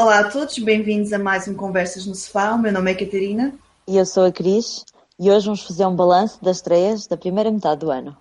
Olá a todos, bem-vindos a mais um Conversas no Sofá. O meu nome é Catarina. E eu sou a Cris. E hoje vamos fazer um balanço das estreias da primeira metade do ano.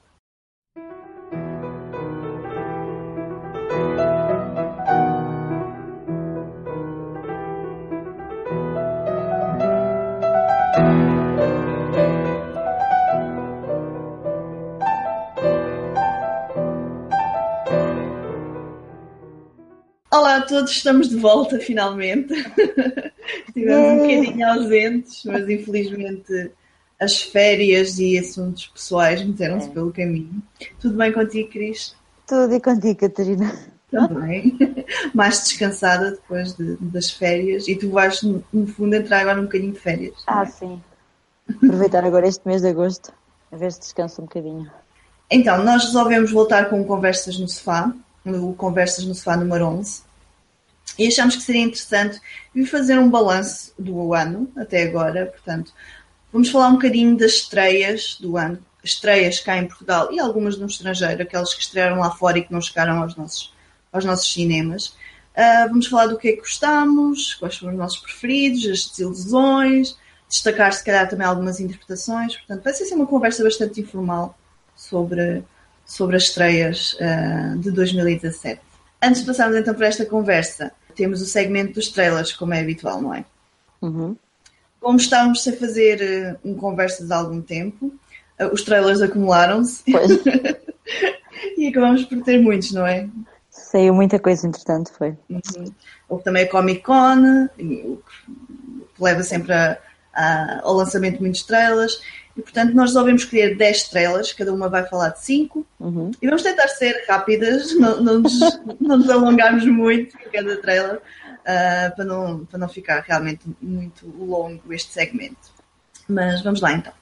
Todos, estamos de volta finalmente. Estivemos um bocadinho ausentes, mas infelizmente as férias e assuntos pessoais meteram-se é. pelo caminho. Tudo bem contigo, Cris? Tudo e contigo, Catarina. Também. Mais descansada depois de, das férias e tu vais, no, fundo, entrar agora um bocadinho de férias. Ah, é? sim. Aproveitar agora este mês de agosto, a ver se descanso um bocadinho. Então, nós resolvemos voltar com Conversas no Sofá, no Conversas no Sofá número 11 e achamos que seria interessante vir fazer um balanço do ano até agora. Portanto, vamos falar um bocadinho das estreias do ano, estreias cá em Portugal e algumas no estrangeiro, aquelas que estrearam lá fora e que não chegaram aos nossos, aos nossos cinemas. Uh, vamos falar do que é que gostamos, quais foram os nossos preferidos, as desilusões, destacar se calhar também algumas interpretações. Portanto, vai ser assim uma conversa bastante informal sobre, sobre as estreias uh, de 2017. Antes de passarmos então para esta conversa, temos o segmento dos trailers, como é habitual, não é? Uhum. Como estávamos a fazer uh, um conversas há algum tempo, uh, os trailers acumularam-se e acabamos por ter muitos, não é? Saiu muita coisa interessante, foi. Uhum. Houve também a Comic Con, o que leva sempre a, a, ao lançamento de muitos trailers. E portanto nós resolvemos escolher 10 estrelas, cada uma vai falar de 5. Uhum. E vamos tentar ser rápidas, não, não, nos, não nos alongarmos muito em cada trailer, uh, para, não, para não ficar realmente muito longo este segmento. Mas vamos lá então.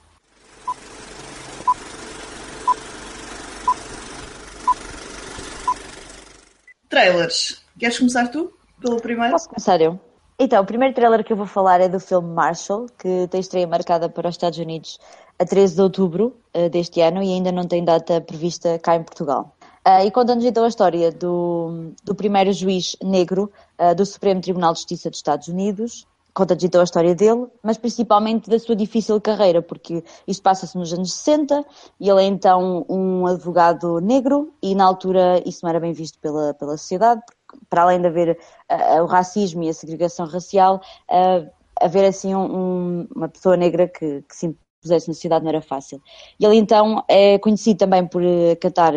Trailers. Queres começar tu? Pelo primeiro? Posso começar eu. Então, o primeiro trailer que eu vou falar é do filme Marshall, que tem estreia marcada para os Estados Unidos a 13 de outubro uh, deste ano e ainda não tem data prevista cá em Portugal. Uh, e contando-nos então a história do, do primeiro juiz negro uh, do Supremo Tribunal de Justiça dos Estados Unidos, conta-nos então a história dele, mas principalmente da sua difícil carreira, porque isto passa-se nos anos 60 e ele é então um advogado negro e na altura isso não era bem visto pela, pela sociedade, para além de haver uh, o racismo e a segregação racial, uh, haver assim um, uma pessoa negra que, que se impusesse na sociedade não era fácil. E ele então é conhecido também por uh, catar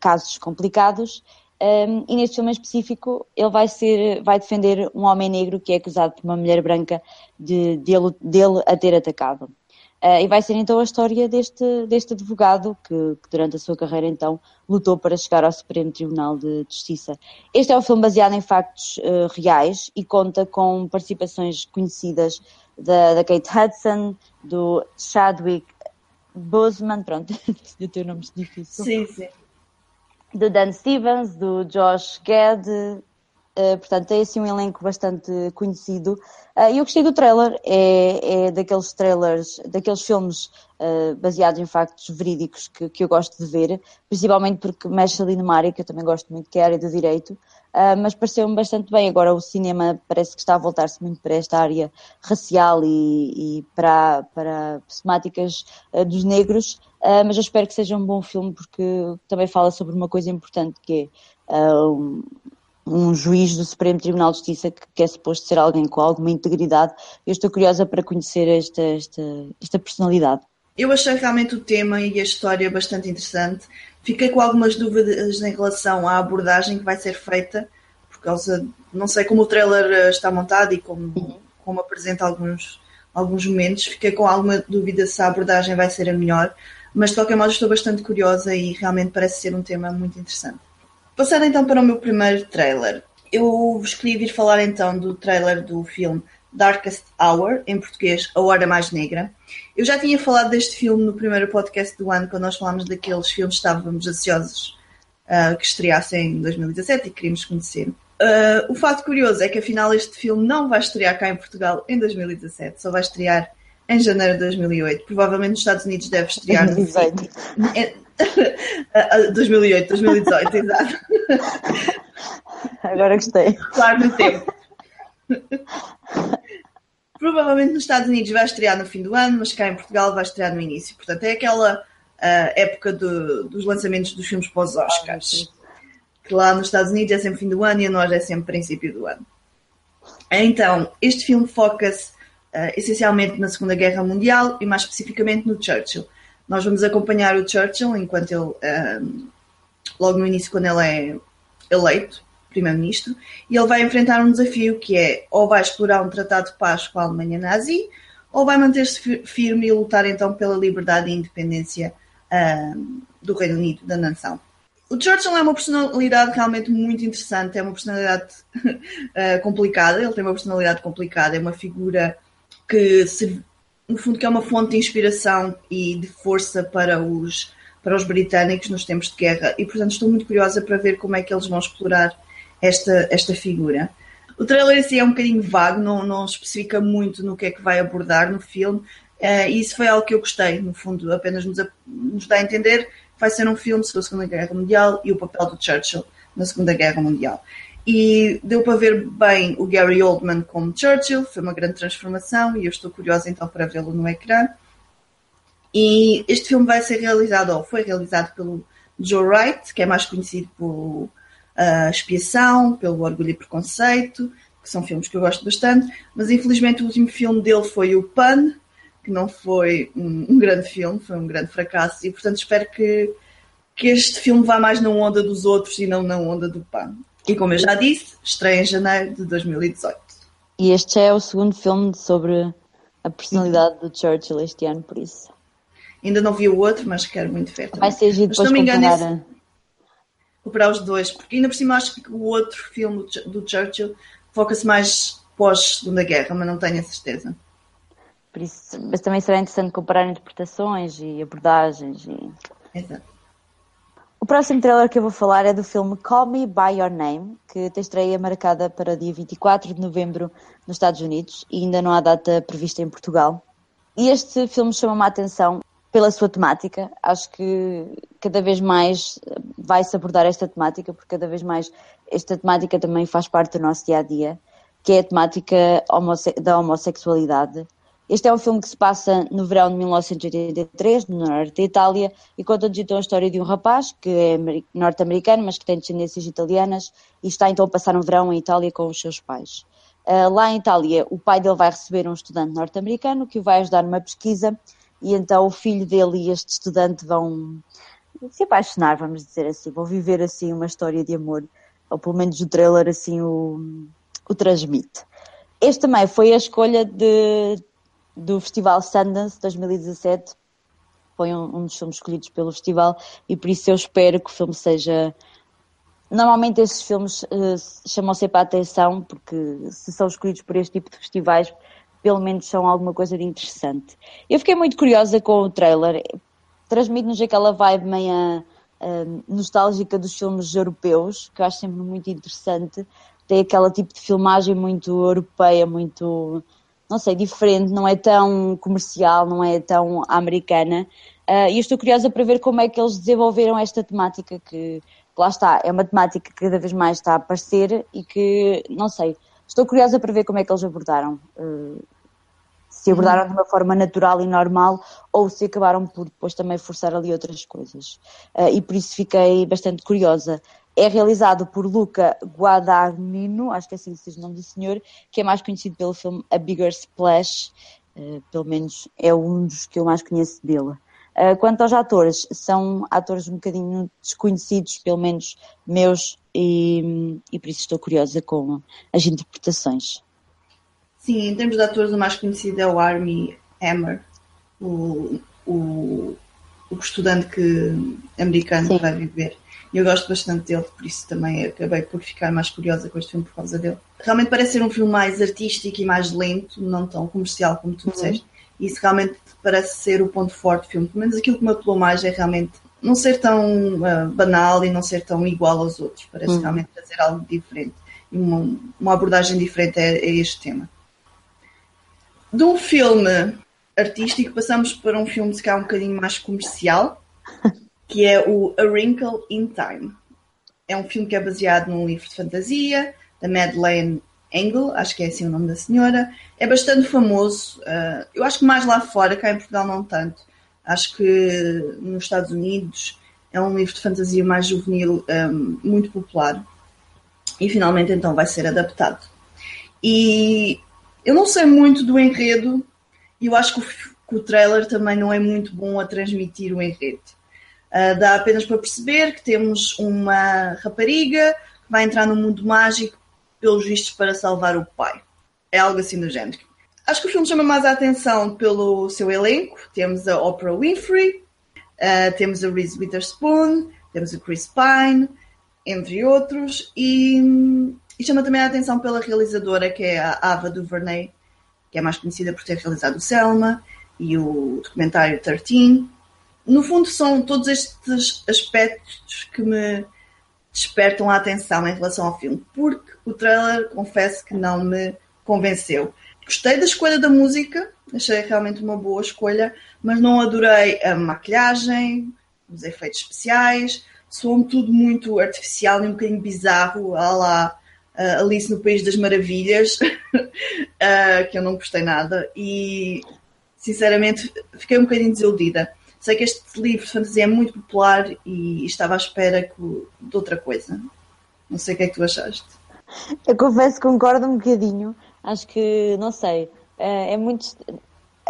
casos complicados um, e neste filme em específico ele vai ser, vai defender um homem negro que é acusado por uma mulher branca de dele, dele a ter atacado. Uh, e vai ser então a história deste, deste advogado que, que, durante a sua carreira então lutou para chegar ao Supremo Tribunal de Justiça. Este é um filme baseado em factos uh, reais e conta com participações conhecidas da, da Kate Hudson, do Chadwick Boseman, pronto, o teu nome é difícil. Sim, sim. Do Dan Stevens, do Josh Gad, Uh, portanto, tem assim um elenco bastante conhecido. Uh, e eu gostei do trailer, é, é daqueles trailers, daqueles filmes uh, baseados em factos verídicos que, que eu gosto de ver, principalmente porque mexe ali numa área que eu também gosto muito, que é a área do direito. mas pareceu-me bastante bem. Agora o cinema parece que está a voltar-se muito para esta área racial e, e para, para temáticas dos negros. mas eu espero que seja um bom filme porque também fala sobre uma coisa importante que é um juiz do Supremo Tribunal de Justiça que, que é suposto ser alguém com alguma integridade. Eu estou curiosa para conhecer esta, esta, esta personalidade. Eu achei realmente o tema e a história bastante interessante. Fiquei com algumas dúvidas em relação à abordagem que vai ser feita, por causa, não sei como o trailer eh, está montado e como, uhum. como apresenta alguns, alguns momentos. Fiquei com alguma dúvida se a abordagem vai ser a melhor, mas de qualquer modo estou bastante curiosa e realmente parece ser um tema muito interessante. Passando então para o meu primeiro trailer. Eu escolhi vir falar então do trailer do filme Darkest Hour, em português A Hora Mais Negra. Eu já tinha falado deste filme no primeiro podcast do ano, quando nós falámos daqueles filmes que estávamos ansiosos uh, que estreassem em 2017 e queríamos conhecer. Uh, o fato curioso é que afinal este filme não vai estrear cá em Portugal em 2017, só vai estrear em janeiro de 2008. Provavelmente nos Estados Unidos deve estrear. 2018. 2008, 2018, exato. Agora gostei. Claro, no tempo. Provavelmente nos Estados Unidos vai estrear no fim do ano, mas cá em Portugal vai estrear no início. Portanto, é aquela uh, época de, dos lançamentos dos filmes pós-Oscars. que lá nos Estados Unidos é sempre fim do ano e a nós é sempre princípio do ano. Então, este filme foca-se uh, essencialmente na Segunda Guerra Mundial e mais especificamente no Churchill. Nós vamos acompanhar o Churchill enquanto ele, uh, logo no início, quando ele é eleito primeiro-ministro, e ele vai enfrentar um desafio que é ou vai explorar um tratado de paz com a Alemanha nazi, ou vai manter-se firme e lutar então pela liberdade e independência uh, do Reino Unido, da nação. O Churchill é uma personalidade realmente muito interessante, é uma personalidade uh, complicada, ele tem uma personalidade complicada, é uma figura que, se, no fundo, que é uma fonte de inspiração e de força para os, para os britânicos nos tempos de guerra e, portanto, estou muito curiosa para ver como é que eles vão explorar esta, esta figura. O trailer assim é um bocadinho vago, não, não especifica muito no que é que vai abordar no filme, uh, e isso foi algo que eu gostei, no fundo, apenas nos, nos dá a entender vai ser um filme sobre a Segunda Guerra Mundial e o papel do Churchill na Segunda Guerra Mundial. E deu para ver bem o Gary Oldman como Churchill, foi uma grande transformação e eu estou curiosa então para vê-lo no ecrã. E este filme vai ser realizado, ou foi realizado pelo Joe Wright, que é mais conhecido por uh, Expiação, pelo Orgulho e Preconceito, que são filmes que eu gosto bastante, mas infelizmente o último filme dele foi o Pan, que não foi um, um, grande filme, foi um grande fracasso, e portanto espero que, que este filme vá mais na onda dos outros e não na onda do PAN. E como eu já disse, estreia em janeiro de 2018. E este é o segundo filme sobre a personalidade do Churchill este ano, por isso. Ainda não vi o outro, mas quero muito ver. Vai ser giro depois comparar. Engano, comparar os dois, porque ainda por cima acho que o outro filme do Churchill foca-se mais pós-Segunda Guerra, mas não tenho a certeza. Por isso, mas também será interessante comparar interpretações e abordagens. E... Exato. O próximo trailer que eu vou falar é do filme Call Me By Your Name, que tem estreia marcada para dia 24 de novembro nos Estados Unidos e ainda não há data prevista em Portugal. E este filme chama-me a atenção pela sua temática. Acho que cada vez mais vai-se abordar esta temática, porque cada vez mais esta temática também faz parte do nosso dia a dia, que é a temática da homossexualidade este é um filme que se passa no verão de 1983, no norte da Itália, e conta-nos então a história de um rapaz que é norte-americano, mas que tem descendências italianas, e está então a passar um verão em Itália com os seus pais. Uh, lá em Itália, o pai dele vai receber um estudante norte-americano que o vai ajudar numa pesquisa, e então o filho dele e este estudante vão se apaixonar, vamos dizer assim, vão viver assim uma história de amor, ou pelo menos o trailer assim o, o transmite. Este também foi a escolha de do Festival Sundance 2017. Foi um, um dos filmes escolhidos pelo festival e por isso eu espero que o filme seja. Normalmente esses filmes uh, chamam sempre a atenção porque se são escolhidos por este tipo de festivais, pelo menos são alguma coisa de interessante. Eu fiquei muito curiosa com o trailer. Transmite-nos aquela vibe meia uh, nostálgica dos filmes europeus, que eu acho sempre muito interessante. Tem aquele tipo de filmagem muito europeia, muito não sei, diferente, não é tão comercial, não é tão americana. Uh, e eu estou curiosa para ver como é que eles desenvolveram esta temática que, lá está, é uma temática que cada vez mais está a aparecer e que, não sei, estou curiosa para ver como é que eles abordaram. Uh, se abordaram de uma forma natural e normal ou se acabaram por depois também forçar ali outras coisas. Uh, e por isso fiquei bastante curiosa é realizado por Luca Guadagnino, acho que é assim que se diz o nome do senhor, que é mais conhecido pelo filme A Bigger Splash, uh, pelo menos é um dos que eu mais conheço dele. Uh, quanto aos atores, são atores um bocadinho desconhecidos, pelo menos meus, e, e por isso estou curiosa com as interpretações. Sim, em termos de atores, o mais conhecido é o Army Hammer, o, o, o estudante que, americano Sim. que vai viver e eu gosto bastante dele, por isso também acabei por ficar mais curiosa com este filme por causa dele. Realmente parece ser um filme mais artístico e mais lento, não tão comercial como tu uhum. disseste. E isso realmente parece ser o ponto forte do filme. Pelo menos aquilo que me apelou mais é realmente não ser tão uh, banal e não ser tão igual aos outros. Parece uhum. realmente trazer algo diferente e uma, uma abordagem diferente a, a este tema. De um filme artístico passamos para um filme se calhar um bocadinho mais comercial que é o A Wrinkle in Time. É um filme que é baseado num livro de fantasia da Madeleine Engel, acho que é assim o nome da senhora. É bastante famoso. Uh, eu acho que mais lá fora, cá em Portugal não tanto. Acho que nos Estados Unidos é um livro de fantasia mais juvenil, um, muito popular. E finalmente então vai ser adaptado. E eu não sei muito do enredo, e eu acho que o, que o trailer também não é muito bom a transmitir o enredo. Uh, dá apenas para perceber que temos uma rapariga que vai entrar no mundo mágico, pelos vistos, para salvar o pai. É algo assim do género. Acho que o filme chama mais a atenção pelo seu elenco. Temos a Oprah Winfrey, uh, temos a Reese Witherspoon, temos a Chris Pine, entre outros. E, e, chama também a atenção pela realizadora, que é a Ava DuVernay, que é mais conhecida por ter realizado o Selma e o documentário 13 no fundo, são todos estes aspectos que me despertam a atenção em relação ao filme, porque o trailer, confesso que não me convenceu. Gostei da escolha da música, achei realmente uma boa escolha, mas não adorei a maquilhagem, os efeitos especiais, soou-me tudo muito artificial e um bocadinho bizarro, a lá uh, Alice no País das Maravilhas, uh, que eu não gostei nada, e sinceramente fiquei um bocadinho desiludida. Sei que este livro de fantasia é muito popular e estava à espera de outra coisa. Não sei o que é que tu achaste. Eu confesso que concordo um bocadinho. Acho que, não sei, é, é muito.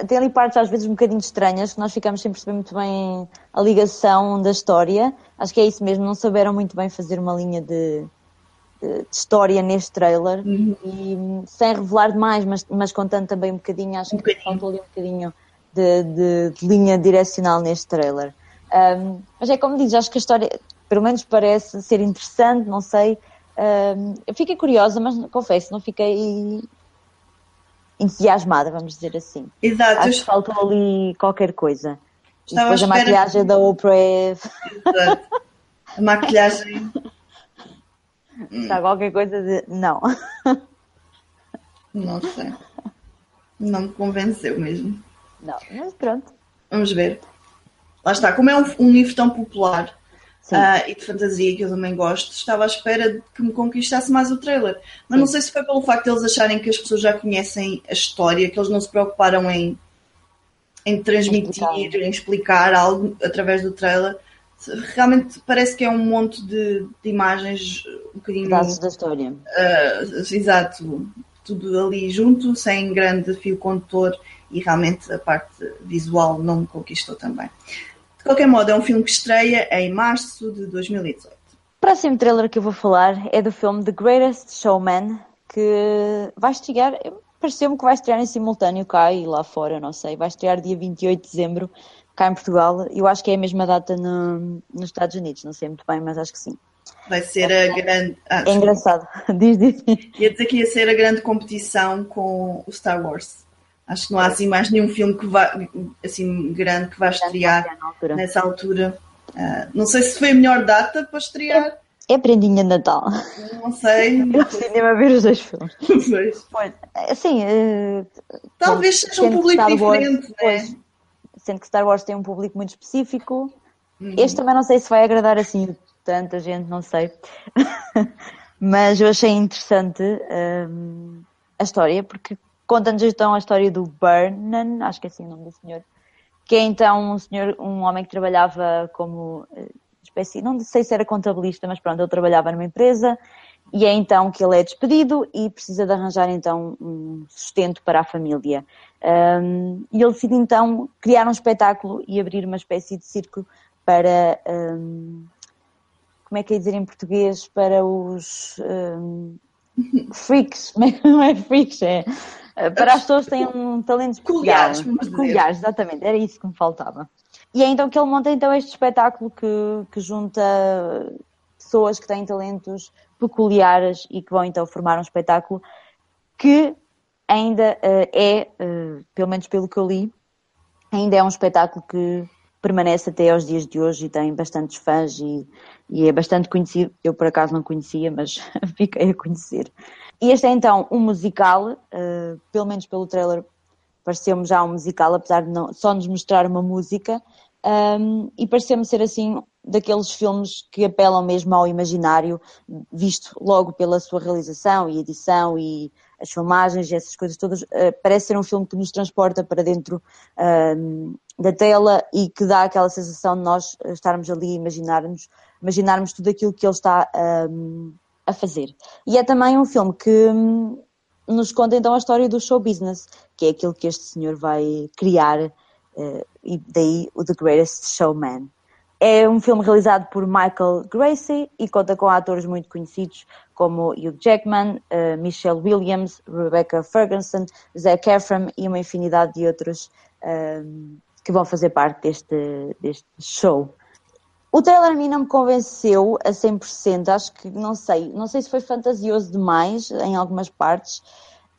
Tem ali partes às vezes um bocadinho estranhas, que nós ficamos sem perceber muito bem a ligação da história. Acho que é isso mesmo, não souberam muito bem fazer uma linha de, de, de história neste trailer. Uhum. E sem revelar demais, mas, mas contando também um bocadinho, acho um que bocadinho. faltou ali um bocadinho de, de, de linha direcional neste trailer. Um, mas é como diz, acho que a história, pelo menos parece ser interessante, não sei. Um, eu fiquei curiosa, mas confesso, não fiquei entusiasmada, vamos dizer assim. Exato. Acho que faltou ali qualquer coisa. E depois a maquilhagem da Oprah. Exato. A maquilhagem. Está qualquer coisa de. Não. Não sei. Não me convenceu mesmo. Não, mas pronto. Vamos ver. Lá está, como é um, um livro tão popular uh, e de fantasia que eu também gosto, estava à espera de que me conquistasse mais o trailer. Mas Sim. não sei se foi pelo facto de eles acharem que as pessoas já conhecem a história, que eles não se preocuparam em, em transmitir, explicar. em explicar algo através do trailer. Realmente parece que é um monte de, de imagens um bocadinho. Dados da história. Uh, exato. Tudo ali junto, sem grande fio condutor e realmente a parte visual não me conquistou também. De qualquer modo, é um filme que estreia em março de 2018. O próximo trailer que eu vou falar é do filme The Greatest Showman, que vai estrear, pareceu-me que vai estrear em simultâneo cá e lá fora, não sei, vai estrear dia 28 de dezembro cá em Portugal. Eu acho que é a mesma data no, nos Estados Unidos, não sei muito bem, mas acho que sim. Vai ser a grande. Ah, é engraçado, diz, diz. Ia dizer que ia ser a grande competição com o Star Wars. Acho que não há assim mais nenhum filme que vá, assim, grande que vá estrear altura. nessa altura. Uh, não sei se foi a melhor data para estrear. É, é prendinha de Natal. Não sei. Eu cinema ver os dois filmes. Pois. Assim, uh, talvez seja um público diferente, né? Pois, sendo que Star Wars tem um público muito específico. Uhum. Este também não sei se vai agradar assim tanta gente, não sei. Mas eu achei interessante um, a história, porque Conta-nos então a história do Burnham, acho que é assim o nome do senhor, que é então um senhor, um homem que trabalhava como eh, espécie, não sei se era contabilista, mas pronto, ele trabalhava numa empresa e é então que ele é despedido e precisa de arranjar então um sustento para a família. Um, e ele decide então criar um espetáculo e abrir uma espécie de circo para, um, como é que é dizer em português, para os um, freaks, não é freaks, é para as pessoas que têm um talento especial. Peculiares, exatamente, era isso que me faltava. E é então que ele monta então este espetáculo que, que junta pessoas que têm talentos peculiares e que vão então formar um espetáculo que ainda uh, é, uh, pelo menos pelo que eu li, ainda é um espetáculo que permanece até aos dias de hoje e tem bastantes fãs e, e é bastante conhecido. Eu por acaso não conhecia, mas fiquei a conhecer. Este é então um musical, uh, pelo menos pelo trailer pareceu-me já um musical, apesar de não, só nos mostrar uma música, um, e pareceu-me ser assim daqueles filmes que apelam mesmo ao imaginário, visto logo pela sua realização e edição e as filmagens e essas coisas todas. Uh, parece ser um filme que nos transporta para dentro uh, da tela e que dá aquela sensação de nós estarmos ali e imaginarmos, imaginarmos tudo aquilo que ele está um, a fazer. E é também um filme que um, nos conta então a história do show business, que é aquilo que este senhor vai criar, uh, e daí o The Greatest Showman. É um filme realizado por Michael Gracie e conta com atores muito conhecidos como Hugh Jackman, uh, Michelle Williams, Rebecca Ferguson, Zac Efron e uma infinidade de outros uh, que vão fazer parte deste, deste show. O trailer a mim não me convenceu a 100%, acho que não sei, não sei se foi fantasioso demais em algumas partes,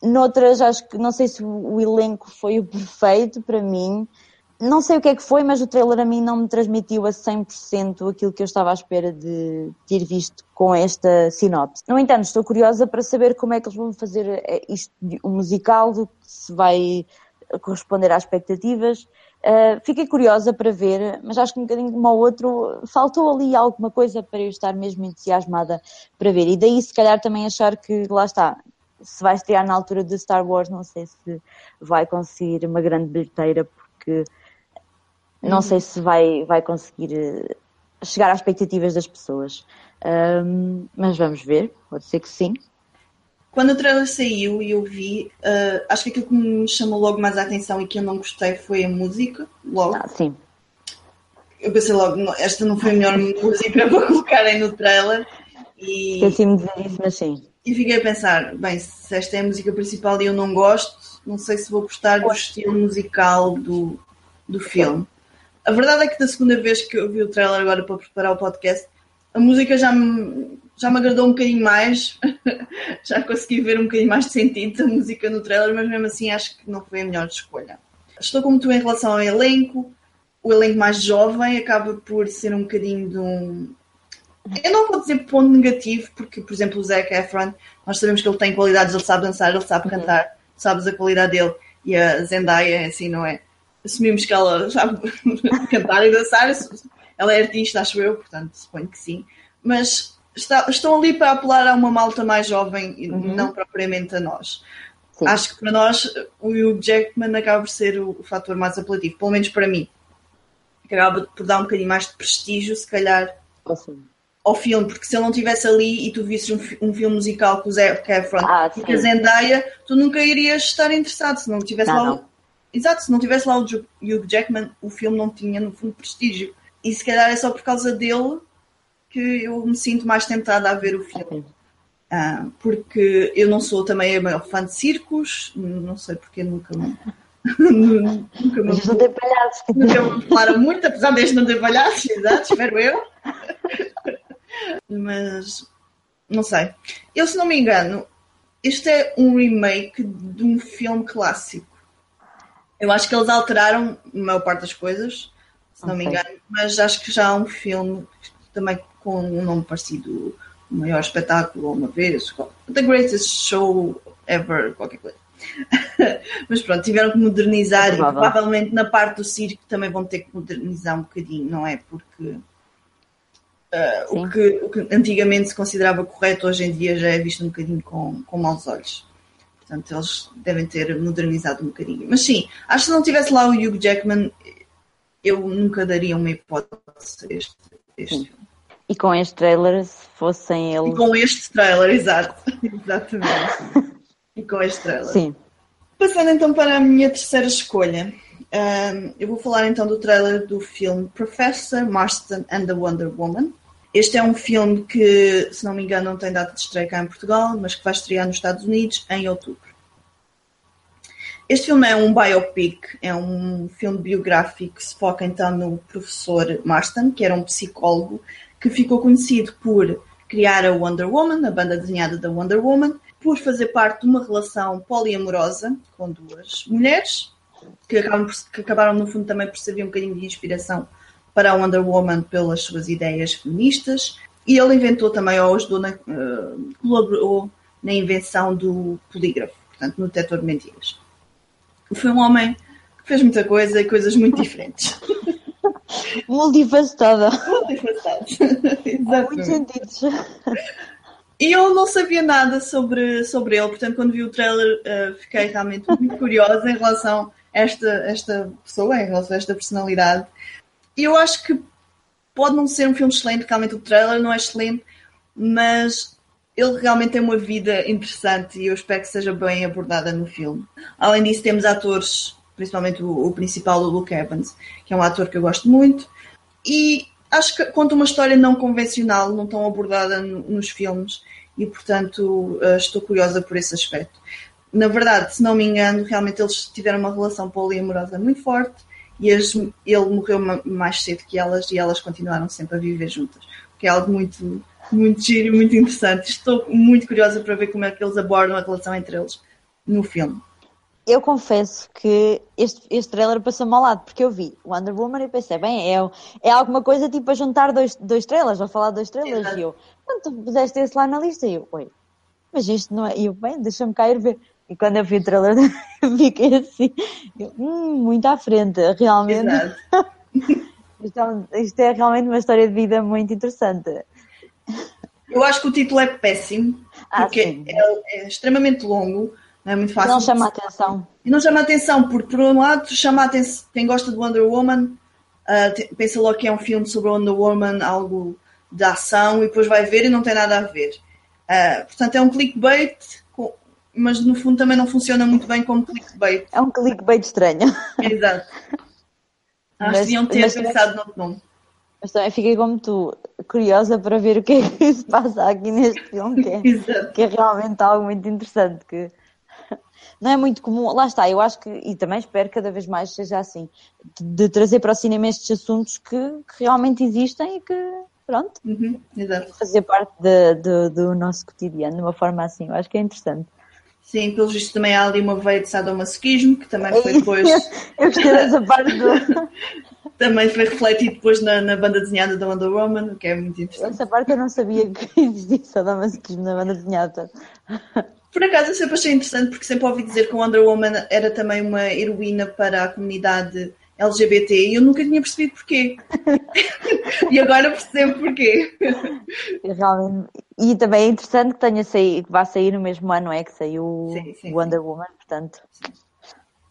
noutras acho que não sei se o elenco foi o perfeito para mim, não sei o que é que foi, mas o trailer a mim não me transmitiu a 100% aquilo que eu estava à espera de ter visto com esta sinopse. No entanto, estou curiosa para saber como é que eles vão fazer eh, isto, um musical, se vai corresponder às expectativas. Uh, fiquei curiosa para ver, mas acho que um bocadinho como ao outro, faltou ali alguma coisa para eu estar mesmo entusiasmada para ver. E daí, se calhar, também achar que, lá está, se vai estrear na altura de Star Wars, não sei se vai conseguir uma grande bilheteira, porque não sei se vai, vai conseguir eh, chegar às expectativas das pessoas. Um, mas vamos ver, pode ser que sim. Quando o trailer saiu e eu vi, uh, acho que aquilo que me chamou logo mais a atenção e que eu não gostei foi a música, logo. Ah, sim. Eu pensei logo, esta não foi a melhor música para colocarem no trailer. E... Esqueci-me de dizer isso, mas sim. E fiquei a pensar, bem, se esta é a música principal e eu não gosto, não sei se vou gostar do estilo musical do, do filme. A verdade é que da segunda vez que eu vi o trailer agora para preparar o podcast, a música já me, já me agradou um bocadinho mais, já consegui ver um bocadinho mais de sentido da música no trailer, mas mesmo assim acho que não foi a melhor escolha. Estou como tu em relação ao elenco, o elenco mais jovem acaba por ser um bocadinho de um. Eu não vou dizer ponto negativo, porque, por exemplo, o Zac Efron, nós sabemos que ele tem qualidades, ele sabe dançar, ele sabe uhum. cantar, sabes a qualidade dele, e a Zendaya, é assim, não é? assumimos que ela sabe cantar e dançar, ela é artista, acho eu, portanto suponho que sim, mas está, estão ali para apelar a uma malta mais jovem e uhum. não propriamente a nós. Sim. Acho que para nós o Hugh Jackman acaba por ser o, o fator mais apelativo, pelo menos para mim. Acaba por dar um bocadinho mais de prestígio, se calhar, ao filme, porque se ele não estivesse ali e tu visses um, um filme musical com o Zac Efron ah, e com a Zendaya, tu nunca irias estar interessado se não tivesse não, lá não. Exato, se não tivesse lá o Hugh Jackman, o filme não tinha, no fundo, prestígio. E se calhar é só por causa dele que eu me sinto mais tentada a ver o filme. Ah, porque eu não sou também a maior fã de circos, não sei porque nunca me. nunca me. Mas não tem. Nunca me falaram muito, apesar deste não ter palhaços, exato, espero eu. Mas não sei. Eu, se não me engano, este é um remake de um filme clássico. Eu acho que eles alteraram a maior parte das coisas, se não okay. me engano, mas acho que já há um filme também com um nome parecido, o maior espetáculo uma vez, The Greatest Show Ever, qualquer coisa. mas pronto, tiveram que modernizar é e provavelmente na parte do circo também vão ter que modernizar um bocadinho, não é? Porque uh, o, que, o, que, antigamente se considerava correto hoje em dia já é visto um bocadinho com, com maus olhos. Portanto, eles devem ter modernizado um bocadinho. Mas sim, acho que se não tivesse lá o Hugh Jackman, eu nunca daria uma hipótese a este, este filme. E com este trailer, se fossem eles. E com este trailer, exato. Exatamente. e com este trailer. Sim. Passando então para a minha terceira escolha. Um, eu vou falar então do trailer do filme Professor Marston and the Wonder Woman. Este é um filme que, se não me engano, não tem data de estreia cá em Portugal, mas que vai estrear nos Estados Unidos em outubro. Este filme é um biopic, é um filme biográfico que se foca então no professor Marston, que era um psicólogo que ficou conhecido por criar a Wonder Woman, a banda desenhada da Wonder Woman, por fazer parte de uma relação poliamorosa com duas mulheres, que, acabam, que acabaram no fundo também por servir um bocadinho de inspiração para a Wonder Woman pelas suas ideias feministas e ele inventou também, ou ajudou, na, uh, colaborou na invenção do polígrafo, portanto, no detector de mentiras. Foi um homem que fez muita coisa e coisas muito diferentes. Multifacetada. Multifacetada. Em muitos sentidos. E eu não sabia nada sobre, sobre ele, portanto, quando vi o trailer, uh, fiquei realmente muito curiosa em relação a esta, esta pessoa, em relação a esta personalidade. E eu acho que pode não ser um filme excelente, realmente o trailer não é excelente, mas ele realmente tem uma vida interessante e eu espero que seja bem abordada no filme. Além disso, temos atores, principalmente o, o principal, o Luke Evans, que é um ator que eu gosto muito, e acho que conta uma história não convencional, não tão abordada nos filmes, e portanto uh, estou curiosa por esse aspecto. Na verdade, se não me engano, realmente eles tiveram uma relação poliamorosa muito forte e as, ele morreu mais cedo que elas e elas continuaram sempre a viver juntas, o que é algo muito muito giro e muito interessante. Estou muito curiosa para ver como é que eles abordam a relação entre eles no filme. Eu confesso que este, este trailer passou-me ao lado, porque eu vi Wonder Woman e pensei, bem, é, é alguma coisa tipo a juntar dois, dois trailers, ou falar dois trailers, Exato. e eu, quando tu puseste esse lá na lista, e eu, oi, mas isto não é, e eu, bem, deixa-me cair ver. E quando eu vi o trailer, fiquei assim, eu, hum, muito à frente, realmente. isto, é, isto é realmente uma história de vida muito interessante. Eu acho que o título é péssimo, ah, porque é, é, extremamente longo, não é muito fácil. Não chama a atenção. E não chama a atenção, porque por um lado chama a atenção, quem gosta de Wonder Woman uh, pensa logo que é um filme sobre Wonder Woman, algo de ação, e depois vai ver e não tem nada a ver. Uh, portanto, é um clickbait, mas no fundo também não funciona muito bem como clickbait. É um clickbait estranho. Exato. Acho que deviam ter mas, pensado no nome. Mas também fiquei como tu, curiosa para ver o que é que se passa aqui neste filme, que é, que é realmente algo muito interessante. Que não é muito comum, lá está, eu acho que, e também espero cada vez mais seja assim, de, trazer para o cinema estes assuntos que, que realmente existem e que, pronto, uhum, fazer parte de, de, do nosso cotidiano de uma forma assim, eu acho que é interessante. Sim, pelo visto também há ali uma veia de sadomasoquismo, que também foi depois. eu gostei dessa parte do. também foi refletido depois na, na, banda desenhada da Wonder Woman, o que é muito interessante. Essa parte eu não sabia que existia sadomasoquismo na banda desenhada. Por acaso eu sempre achei interessante porque sempre ouvi dizer que Wonder Woman era também uma heroína para a comunidade LGBT e eu nunca tinha percebido porquê. e agora percebo porquê. Realmente. E também é interessante que tenha saído, que vá sair no mesmo ano, é que saiu sim, sim, Wonder sim. Woman, portanto.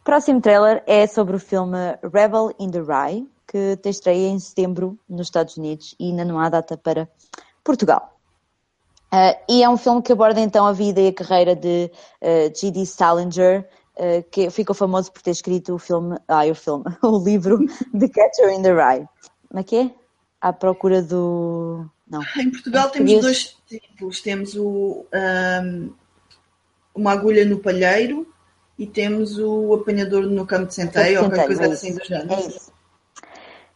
Próximo trailer é sobre o filme Rebel in the Rye, que tem estreia em setembro nos Estados Unidos e ainda não há data para Portugal. Uh, e é um filme que aborda então a vida e a carreira de uh, ah, G.D. Salinger, uh, que ficou famoso por ter escrito o filme, ah, o filme, o livro The Catcher in the Rye. Como é que é? À procura do. Não. Em Portugal temos dois títulos. Temos o um, Uma Agulha no Palheiro e temos o Apanhador no Campo de Centeio, ou qualquer coisa é assim do género. É isso.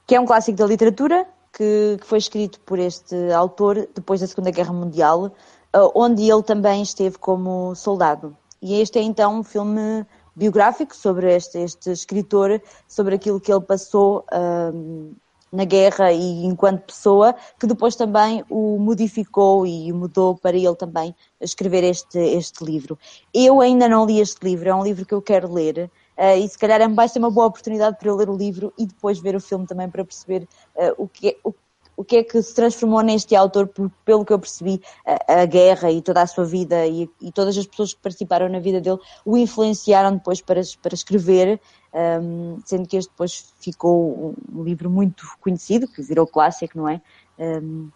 Que é um clássico da literatura que, que foi escrito por este autor depois da Segunda Guerra Mundial, uh, onde ele também esteve como soldado. E este é então um filme biográfico sobre este, este escritor, sobre aquilo que ele passou uh, na guerra e enquanto pessoa, que depois também o modificou e mudou para ele também escrever este, este livro. Eu ainda não li este livro, é um livro que eu quero ler. Uh, e se calhar é vai ser uma boa oportunidade para eu ler o livro e depois ver o filme também para perceber uh, o, que é, o, o, que é que se transformou neste autor, pelo que eu percebi, a, a guerra e toda a sua vida e, e, todas as pessoas que participaram na vida dele o influenciaram depois para, para escrever, um, ehm, sendo que este depois ficou um livro muito conhecido, que virou clássico, não é? Um, ehm,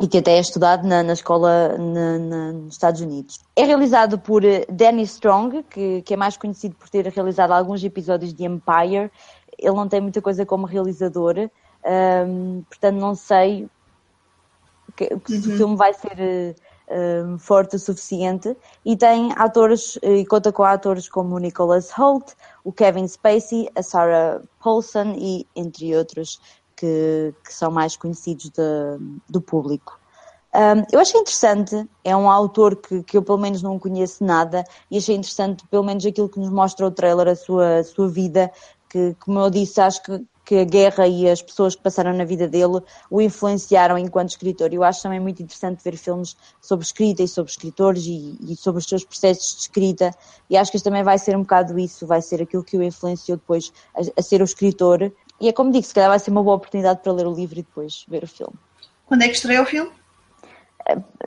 e que até é estudado na, na escola na, na, nos Estados Unidos. É realizado por eh, Danny Strong, que, que, é mais conhecido por ter realizado alguns episódios de Empire. Ele não tem muita coisa como realizador, um, portanto não sei que, uhum. se o uhum. filme vai ser ehm, forte o suficiente. E tem atores, eh, e conta com atores como o Nicholas Holt, o Kevin Spacey, a Sarah Paulson e entre outros que, que são mais conhecidos de, do público. Um, eu achei interessante, é um autor que, que eu pelo menos não conheço nada e achei interessante pelo menos aquilo que nos mostra o trailer, a sua, a sua vida, que como eu disse, acho que, que a guerra e as pessoas que passaram na vida dele o influenciaram enquanto escritor. Eu acho também muito interessante ver filmes sobre escrita e sobre escritores e, e sobre os seus processos de escrita e acho que este também vai ser um bocado isso, vai ser aquilo que o influenciou depois a, a ser o escritor e é como digo, se calhar vai ser uma boa oportunidade para ler o livro e depois ver o filme. Quando é que estreia o filme?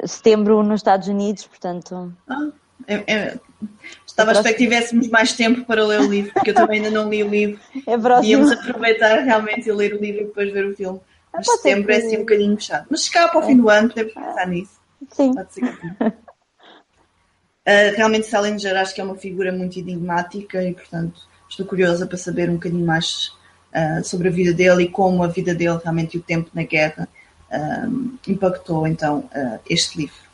Setembro nos Estados Unidos, portanto. Ah, é, é... Estava a esperar que tivéssemos mais tempo para ler o livro, porque eu também ainda não li o livro. É próximo. Íamos aproveitar realmente e ler o livro e depois ver o filme. Mas setembro é assim um bocadinho fechado. Mas se cá para o fim do ano, podemos pensar nisso. Sim. Pode ser que. Uh, realmente Salinger acho que é uma figura muito enigmática e, portanto, estou curiosa para saber um bocadinho mais uh, sobre a vida dele e como a vida dele realmente e o tempo na guerra uh, impactou então este livro.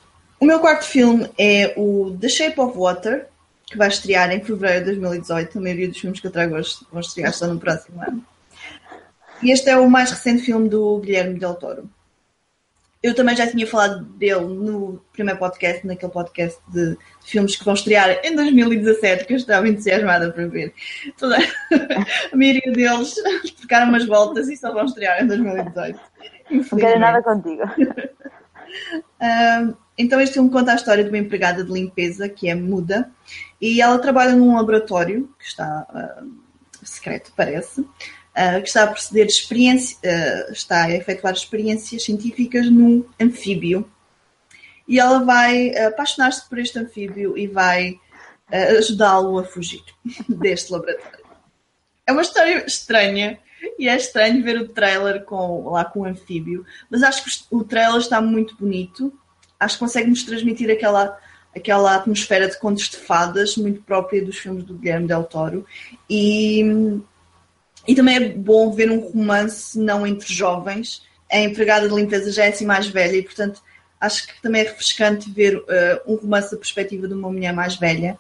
O meu quarto filme é o The Shape of Water, que vai estrear em fevereiro de 2018. A maioria dos filmes que eu trago hoje vão estrear só no próximo ano. E este é o mais recente filme do Guilherme Del Toro eu também já tinha falado dele no primeiro podcast, naquele podcast de filmes que vão estrear em 2017, que eu estava entusiasmada para ver. Toda a maioria deles ficaram umas voltas e só vão estrear em 2018. Não quero nada contigo. então este filme conta a história de uma empregada de limpeza que é muda e ela trabalha num laboratório que está uh, secreto, parece, uh, que está a proceder experiência, uh, está a efetuar experiências científicas num anfíbio. E ela vai apaixonar-se por este anfíbio e vai ajudá-lo a fugir deste laboratório. É uma história estranha e é estranho ver o trailer com, lá com o anfíbio, mas acho que o trailer está muito bonito. Acho que consegue-nos transmitir aquela aquela atmosfera de contos de fadas muito própria dos filmes do Guilherme Del Toro e e também é bom ver um romance não entre jovens. A empregada de limpeza já é assim mais velha e, portanto, acho que também é refrescante ver uh, um romance da perspectiva de uma mulher mais velha.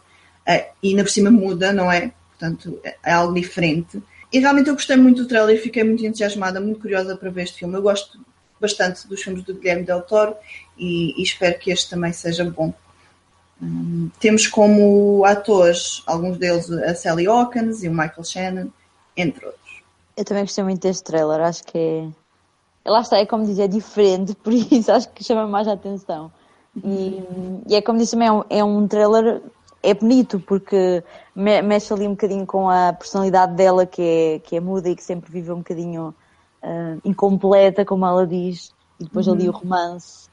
Uh, e ainda por cima muda, não é? Portanto, é algo diferente. E realmente eu gostei muito do trailer, fiquei muito entusiasmada, muito curiosa para ver este filme. Eu gosto bastante dos filmes do Guilherme Del Toro e, e espero que este também seja bom. Um, temos como atores, alguns deles, a Sally Hawkins e o Michael Shannon entre outros. Eu também gostei muito deste trailer, acho que é. Lá está, é como dizer, é diferente, por isso acho que chama mais a atenção. E, e é como disse também, é um, é um trailer, é bonito, porque me, mexe ali um bocadinho com a personalidade dela, que é, que é muda e que sempre vive um bocadinho uh, incompleta, como ela diz, e depois uhum. ali o romance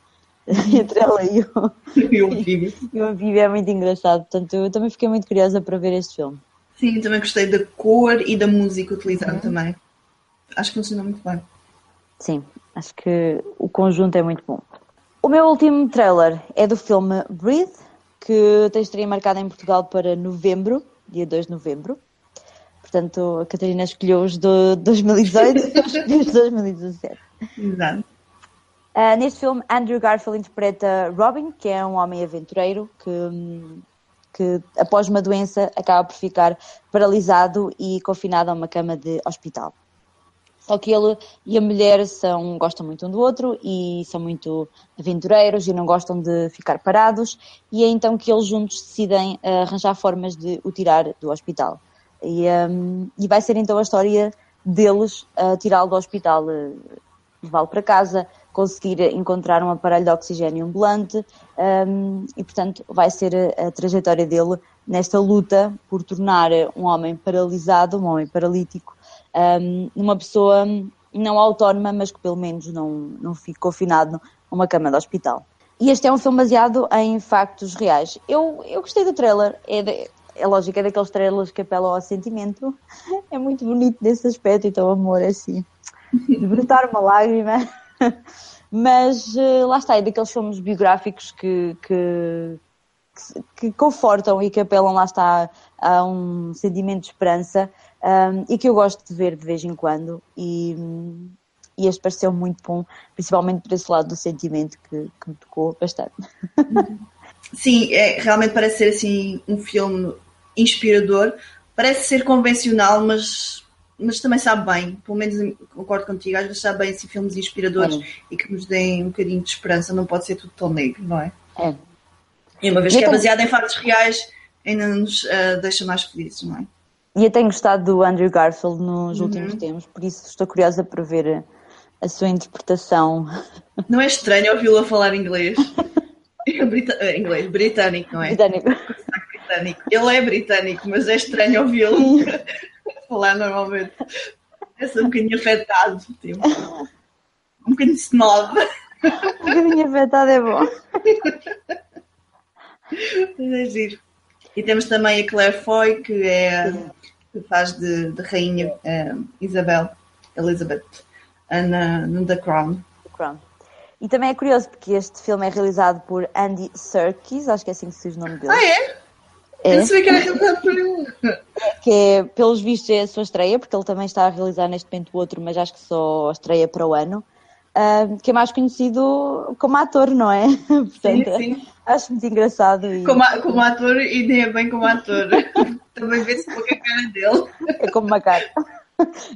entre ela e o, e o anfíbio. E o anfíbio é muito engraçado, portanto eu também fiquei muito curiosa para ver este filme. Sim, também gostei da cor e da música utilizada uhum. também. Acho que funcionou muito bem. Sim, acho que o conjunto é muito bom. O meu último trailer é do filme Breathe, que tem estreia marcada em Portugal para novembro, dia 2 de novembro. Portanto, a Catarina escolheu os de 2018 e os de 2017. Exato. Uh, neste filme, Andrew Garfield interpreta Robin, que é um homem aventureiro que que após uma doença acaba por ficar paralisado e confinado a uma cama de hospital. Só que ele e a mulher são, gostam muito um do outro e são muito aventureiros e não gostam de ficar parados, e é então que eles juntos decidem arranjar formas de o tirar do hospital. E, um, e vai ser então a história deles a tirá-lo do hospital, uh, levá-lo para casa, conseguir encontrar um aparelho de oxigênio ambulante um, e, portanto, vai ser a, a, trajetória dele nesta luta por tornar um homem paralisado, um homem paralítico, um, uma pessoa não autónoma, mas que pelo menos não, não fique confinado numa cama de hospital. E este é um filme baseado em factos reais. Eu, eu gostei do trailer, é, de, é lógico, é daqueles trailers que apelam ao sentimento. É muito bonito nesse aspecto, então amor, é assim, brotar uma lágrima. Mas uh, lá está, é daqueles filmes biográficos que, que, que, confortam e que apelam, lá está, a um sentimento de esperança um, e que eu gosto de ver de vez em quando. E, e este pareceu muito bom, principalmente por esse lado do sentimento que, que me tocou bastante. Sim, é, realmente parece ser assim um filme inspirador. Parece ser convencional, mas mas também sabe bem, pelo menos concordo contigo, às vezes sabe bem assim, filmes inspiradores é. e que nos deem um bocadinho de esperança, não pode ser tudo tão negro, não é? É. E uma vez que é baseado em factos reais, ainda nos uh, deixa mais felizes, não é? E eu tenho gostado do Andrew Garfield nos uhum. últimos tempos, por isso estou curiosa para ver a sua interpretação. Não é estranho ouvi-lo a falar inglês? Brita eh, inglês, britânico, não é? Britânico. Britânico. Ele é britânico, mas é estranho ouvi-lo falar normalmente. Parece um bocadinho afetado, tipo. Um bocadinho snob. Um bocadinho afetado é bom. É giro. E temos também a Claire Foy, que é que faz de, de rainha uh, Isabel, Elizabeth, na, no The Crown. The Crown. E também é curioso porque este filme é realizado por Andy Serkis, acho que é assim que se diz o nome dele. Ah, é? É. Eu sabia que era. Que é, pelos vistos, é a sua estreia, porque ele também está a realizar neste momento o outro, mas acho que só estreia para o ano. Uh, que é mais conhecido como ator, não é? Portanto, sim, sim. Acho muito engraçado. E... Como, como ator e nem é bem como ator. também vê-se pouco a cara dele. É como macaco.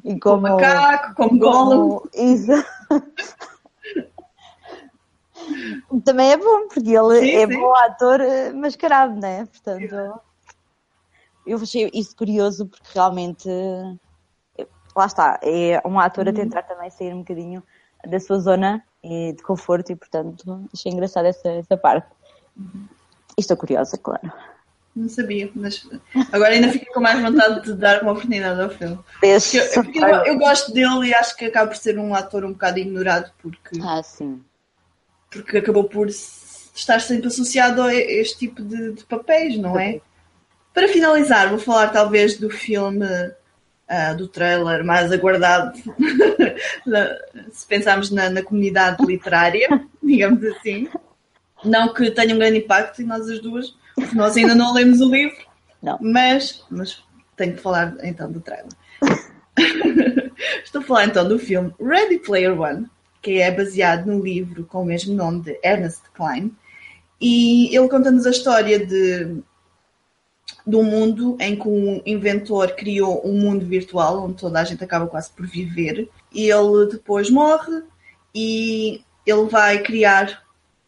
E como, como macaco, como, como Gollum. Também é bom, porque ele sim, é sim. bom ator eh, mascarado, não é? Portanto, eu achei isso curioso porque realmente, eh, lá está, é um ator a uhum. tentar também sair um bocadinho da sua zona de conforto e, portanto, achei engraçada essa, essa parte. Uhum. E estou curiosa, claro. Não sabia, mas agora ainda fico com mais vontade de dar uma oportunidade ao filme. Porque eu, porque eu, eu, gosto dele e acho que acaba por ser um ator um bocado ignorado porque. Ah, sim porque acabou por estar sempre associado a este tipo de, de papéis, não é? Para finalizar, vou falar talvez do filme, uh, do trailer mais aguardado, se pensarmos na, na, comunidade literária, digamos assim. Não que tenha um grande impacto em nós as duas, porque nós ainda não lemos o livro, não. Mas, mas tenho que falar então do trailer. Estou a falar então do filme Ready Player One, que é baseado no livro com o mesmo nome de Ernest Klein. E ele conta-nos a história de, de um mundo em que um inventor criou um mundo virtual onde toda a gente acaba quase por viver. E ele depois morre e ele vai criar,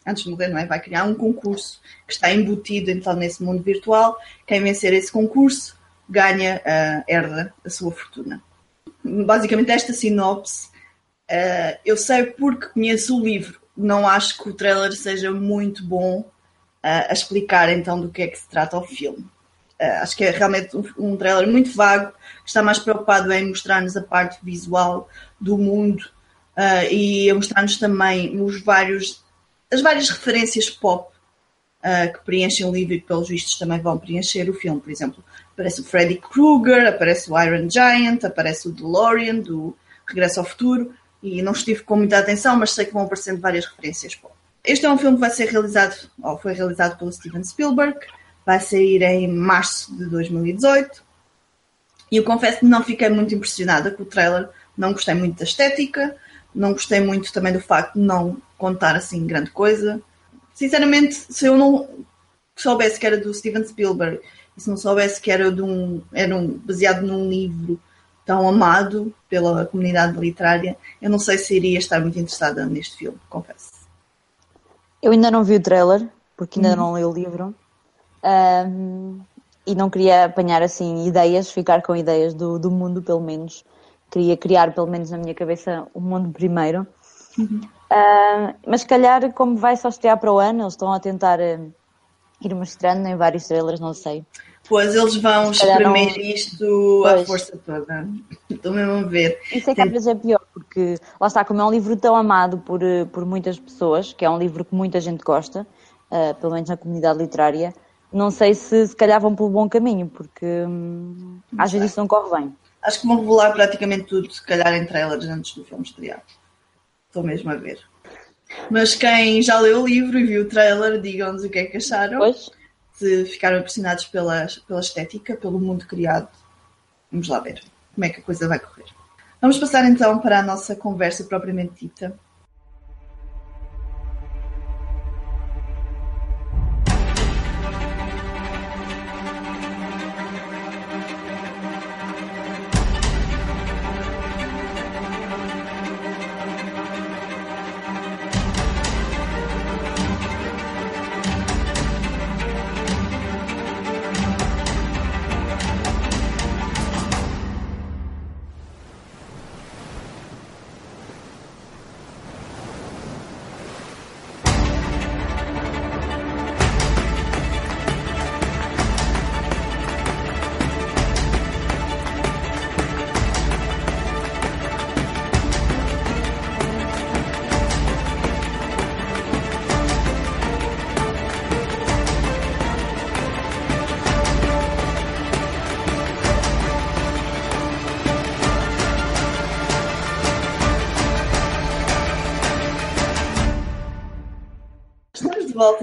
antes de morrer, não é? Vai criar um concurso que está embutido então nesse mundo virtual. Quem vencer esse concurso ganha, uh, herda a sua fortuna. Basicamente, esta sinopse Uh, eu sei porque conheço o livro, não acho que o trailer seja muito bom uh, a explicar então do que é que se trata o filme. Uh, acho que é realmente um, trailer muito vago, que está mais preocupado em mostrar-nos a parte visual do mundo e a mostrar-nos também os vários, as várias referências pop que preenchem o livro e que, pelos vistos, também vão preencher o filme. Por exemplo, aparece o Freddy Krueger, aparece o Iron Giant, aparece o DeLorean do Regresso ao Futuro e não estive com muita atenção, mas sei que vão aparecendo várias referências. Este é um filme que vai ser realizado, ou foi realizado pelo Steven Spielberg, vai sair em março de 2018. E eu confesso que não fiquei muito impressionada com o trailer, não gostei muito da estética, não gostei muito também do facto de não contar assim grande coisa. Sinceramente, se eu não soubesse que era do Steven Spielberg e se não soubesse que era, de um, era um, baseado num livro tão amado pela comunidade literária, eu não sei se iria estar muito interessada neste filme, confesso. Eu ainda não vi o trailer, porque ainda uhum. não li o livro. Um, e não queria apanhar assim ideias, ficar com ideias do, do mundo, pelo menos. Queria criar, pelo menos na minha cabeça, o mundo primeiro. Uhum. Uh, mas se calhar, como vai só estrear para o ano, eles estão a tentar uh, ir mostrando em vários trailers, não sei. Pois eles vão espremer não... isto pois. à força toda. Estou mesmo a ver. Isso é que às vezes é pior, porque lá está, como é um livro tão amado por, eh, por muitas pessoas, que é um livro que muita gente gosta, uh, pelo menos na comunidade literária, não sei se se calhar vão pelo bom caminho, porque hum, às vezes isso não corre bem. Acho que vão revelar praticamente tudo, se calhar em trailers antes do filme estrear. Estou mesmo a ver. Mas quem já leu o livro e viu o trailer, digam-nos o que é que acharam. Pois se ficaram impressionados pela, pela estética, pelo mundo criado. Vamos lá ver como é que a coisa vai correr. Vamos passar então para a nossa conversa propriamente dita.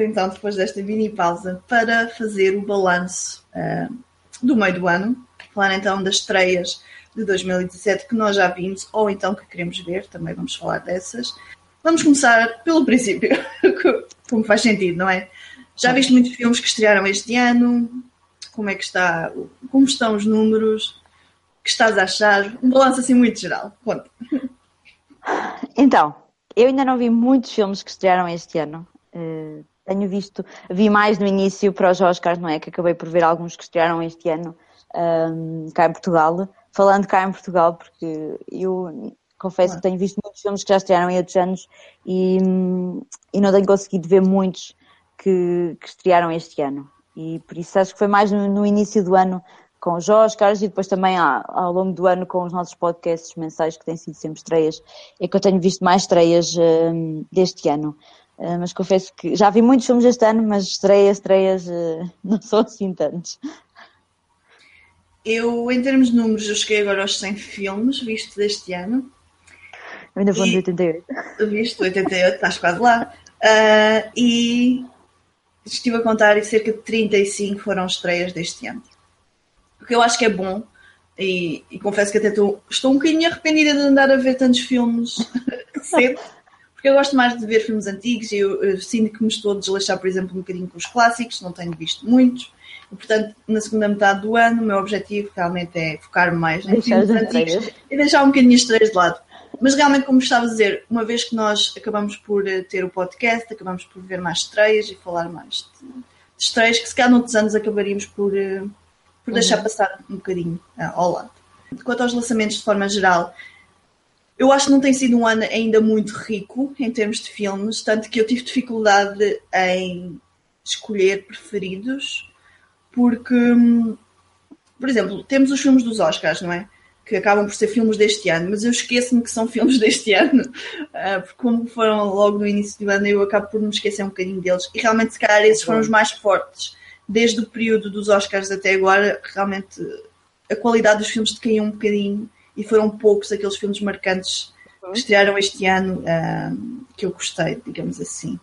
Então depois desta mini pausa para fazer o balanço uh, do meio do ano. Falar então das estreias de 2017 que nós já vimos ou então que queremos ver, também vamos falar dessas. Vamos começar pelo princípio, como faz sentido, não é? Já viste muitos filmes que estrearam este ano? Como é que está? Como estão os números? O que estás a achar? Um balanço assim muito geral. Conta. Então, eu ainda não vi muitos filmes que estrearam este ano. Uh, tenho visto, vi mais no início para os Oscars, não é? Que acabei por ver alguns que estrearam este ano um, cá em Portugal. Falando cá em Portugal, porque eu confesso que tenho visto muitos filmes que já estrearam em outros anos e, e não tenho conseguido ver muitos que, que estrearam este ano. E por isso acho que foi mais no, no início do ano com os Oscars e depois também ao, longo do ano com os nossos podcasts mensais que têm sido sempre estreias, é que eu tenho visto mais estreias uh, deste ano. Uh, mas confesso que já vi muitos filmes este ano, mas estreias, estreias uh, não são assim tantos. Eu, em termos de números, eu cheguei agora aos 100 filmes vistos deste ano. Eu ainda vou no 88. Visto 88, estás quase lá. Uh, e estive a contar e cerca de 35 foram estreias deste ano o que eu acho que é bom, e, e confesso que até estou, estou um bocadinho arrependida de andar a ver tantos filmes cedo, porque eu gosto mais de ver filmes antigos e eu, eu, sinto que me estou a desleixar, por exemplo, um bocadinho com os clássicos, não tenho visto muitos. E, portanto, na segunda metade do ano, o meu objetivo realmente é focar mais em filmes antigos e deixar um bocadinho as estreias de lado. Mas realmente, como estava a dizer, uma vez que nós acabamos por eh, ter o podcast, acabamos por ver mais estreias e falar mais de, de estreias, que se calhar noutros anos acabaríamos por eh, por deixar uhum. passar um bocadinho uh, ao lado. Quanto aos lançamentos de forma geral, eu acho que não tem sido um ano ainda muito rico em termos de filmes, tanto que eu tive dificuldade em escolher preferidos, porque, hum, por exemplo, temos os filmes dos Oscars, não é? Que acabam por ser filmes deste ano, mas eu esqueço-me que são filmes deste ano, uh, porque como foram logo no início do ano, eu acabo por me esquecer um bocadinho deles, e realmente, se calhar, esses foram os mais fortes. Desde o período dos Oscars até agora, realmente a qualidade dos filmes decaiu um bocadinho e foram poucos aqueles filmes marcantes que estrearam este ano uh, que eu gostei, digamos assim.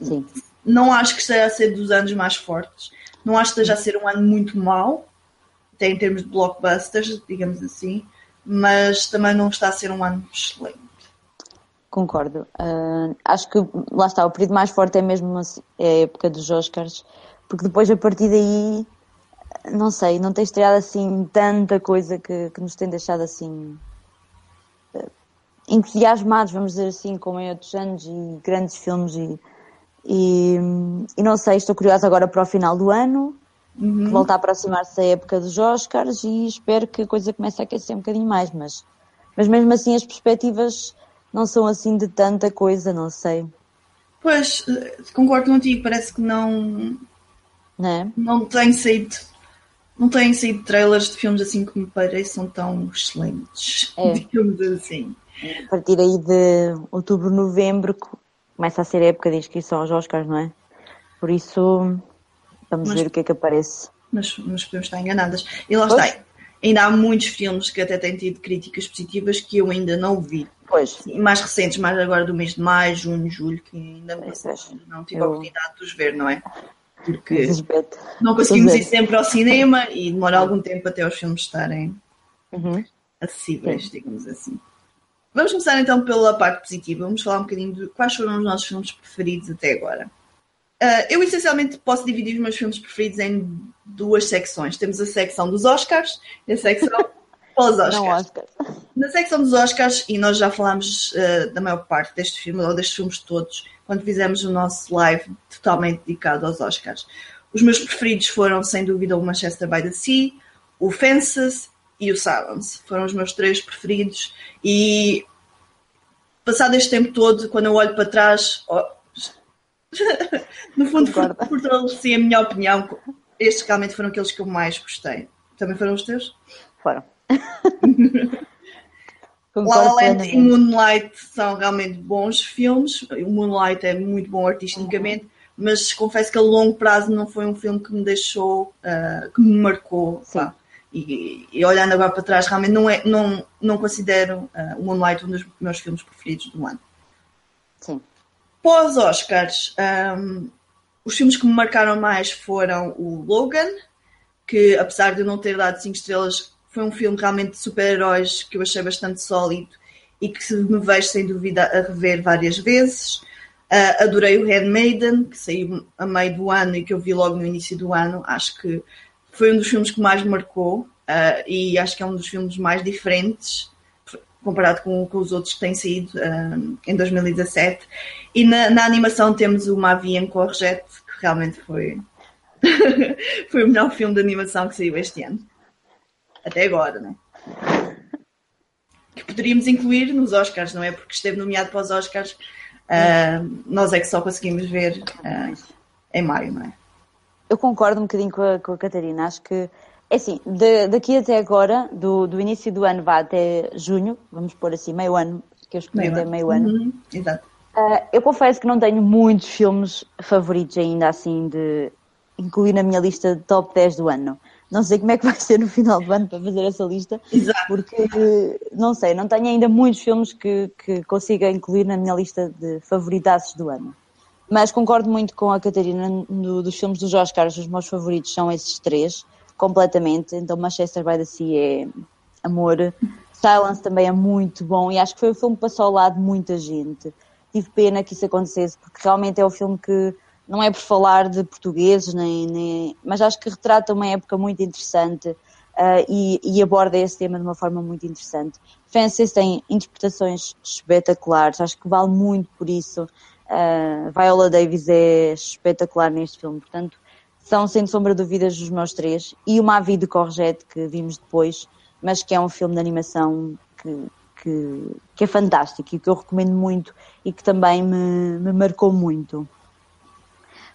Sim. Não acho que esteja a ser dos anos mais fortes, não acho que esteja a ser um ano muito mau, até em termos de blockbusters, digamos assim, mas também não está a ser um ano excelente. Concordo. Uh, acho que lá está, o período mais forte é mesmo é a época dos Oscars porque depois a partir daí, não sei, não tem estreado assim tanta coisa que, que nos tem deixado assim uh, entusiasmados, vamos dizer assim, como em outros anos, e grandes filmes e, e, e não sei, estou curiosa agora para o final do ano, uhum. que volta a aproximar-se a época dos Oscars e espero que a coisa comece a aquecer um bocadinho mais, mas, mas mesmo assim as perspectivas não são assim de tanta coisa, não sei. Pois, eh, concordo contigo, parece que não, né? Não tem saído. Não têm saído trailers de filmes assim que me pareçam tão excelentes. É. Digamos assim. A partir aí de outubro, novembro, começa a ser a época de inscrição aos Oscars, não é? Por isso, vamos mas, ver o que é que aparece. Mas, mas podemos estar enganadas. E lá pois? está. Ainda há muitos filmes que até têm tido críticas positivas que eu ainda não vi. Pois. mais recentes, mais agora do mês de maio, junho, julho, que ainda é, não tive eu... a oportunidade de os ver, não é? Porque não conseguimos ir sempre ao cinema e demora algum tempo até os filmes estarem uhum. acessíveis, Sim. digamos assim. Vamos começar então pela parte positiva. Vamos falar um bocadinho de quais foram os nossos filmes preferidos até agora. Uh, eu essencialmente posso dividir os meus filmes preferidos em duas secções. Temos a secção dos Oscars e a secção pelas Oscars. Oscars. Na secção dos Oscars, e nós já falámos uh, da maior parte deste filme, ou destes filmes todos, quando fizemos o nosso live totalmente dedicado aos Oscars. Os meus preferidos foram, sem dúvida, o Manchester by the Sea, o Fences e o Silence. Foram os meus três preferidos. E passado este tempo todo, quando eu olho para trás, oh, no fundo, fortaleci a minha opinião. Estes realmente foram aqueles que eu mais gostei. Também foram os teus? Foram. La La Land e Moonlight são realmente bons filmes. O Moonlight é muito bom artisticamente, uhum. mas confesso que a longo prazo não foi um filme que me deixou, uh, que me marcou. E, e, olhando agora para trás, realmente não, é, não, não considero uh, o Moonlight um dos meus filmes preferidos do ano. Sim. Pós-Oscars, um, os filmes que me marcaram mais foram o Logan, que apesar de eu não ter dado 5 estrelas, foi um filme realmente de super-heróis que eu achei bastante sólido e que me vejo sem dúvida a rever várias vezes. Uh, adorei o Handmaiden, que saiu a meio do ano e que eu vi logo no início do ano. Acho que foi um dos filmes que mais marcou uh, e acho que é um dos filmes mais diferentes comparado com, com os outros que têm saído uh, em 2017. E na, na, animação temos o Mavian Corjet, que realmente foi, foi o melhor filme de animação que saiu este ano. Até agora, né? Que poderíamos incluir nos Oscars, não é? Porque esteve nomeado para os Oscars. Uh, nós é que só conseguimos ver uh, em maio, não é? Eu concordo um bocadinho com a, com a Catarina. Acho que é assim, de, daqui até agora, do, do início do ano vá até junho, vamos pôr assim, meio ano, que eu escolhi meio até meio ano. Uhum, exato. Uh, eu confesso que não tenho muitos filmes favoritos ainda assim de incluir na minha lista de top 10 do ano. Não sei como é que vai ser no final do ano para fazer essa lista, Exato. porque não sei, não tenho ainda muitos filmes que, que consiga incluir na minha lista de favoritaços do ano. Mas concordo muito com a Catarina no, dos filmes dos Oscars, os meus favoritos são esses três completamente. Então, Manchester by the Sea é amor. Silence também é muito bom e acho que foi um filme que passou ao lado de muita gente. Tive pena que isso acontecesse, porque realmente é um filme que não é por falar de portugueses, nem, nem mas acho que retrata uma época muito interessante uh, e, e, aborda esse tema de uma forma muito interessante. Fences tem interpretações espetaculares, acho que vale muito por isso. Uh, Viola Davis é espetacular neste filme, portanto, são, sem sombra de dúvidas, os meus três. E o Mavi de Corjet, que vimos depois, mas que é um filme de animação que, que, que é fantástico e que eu recomendo muito e que também me, me marcou muito.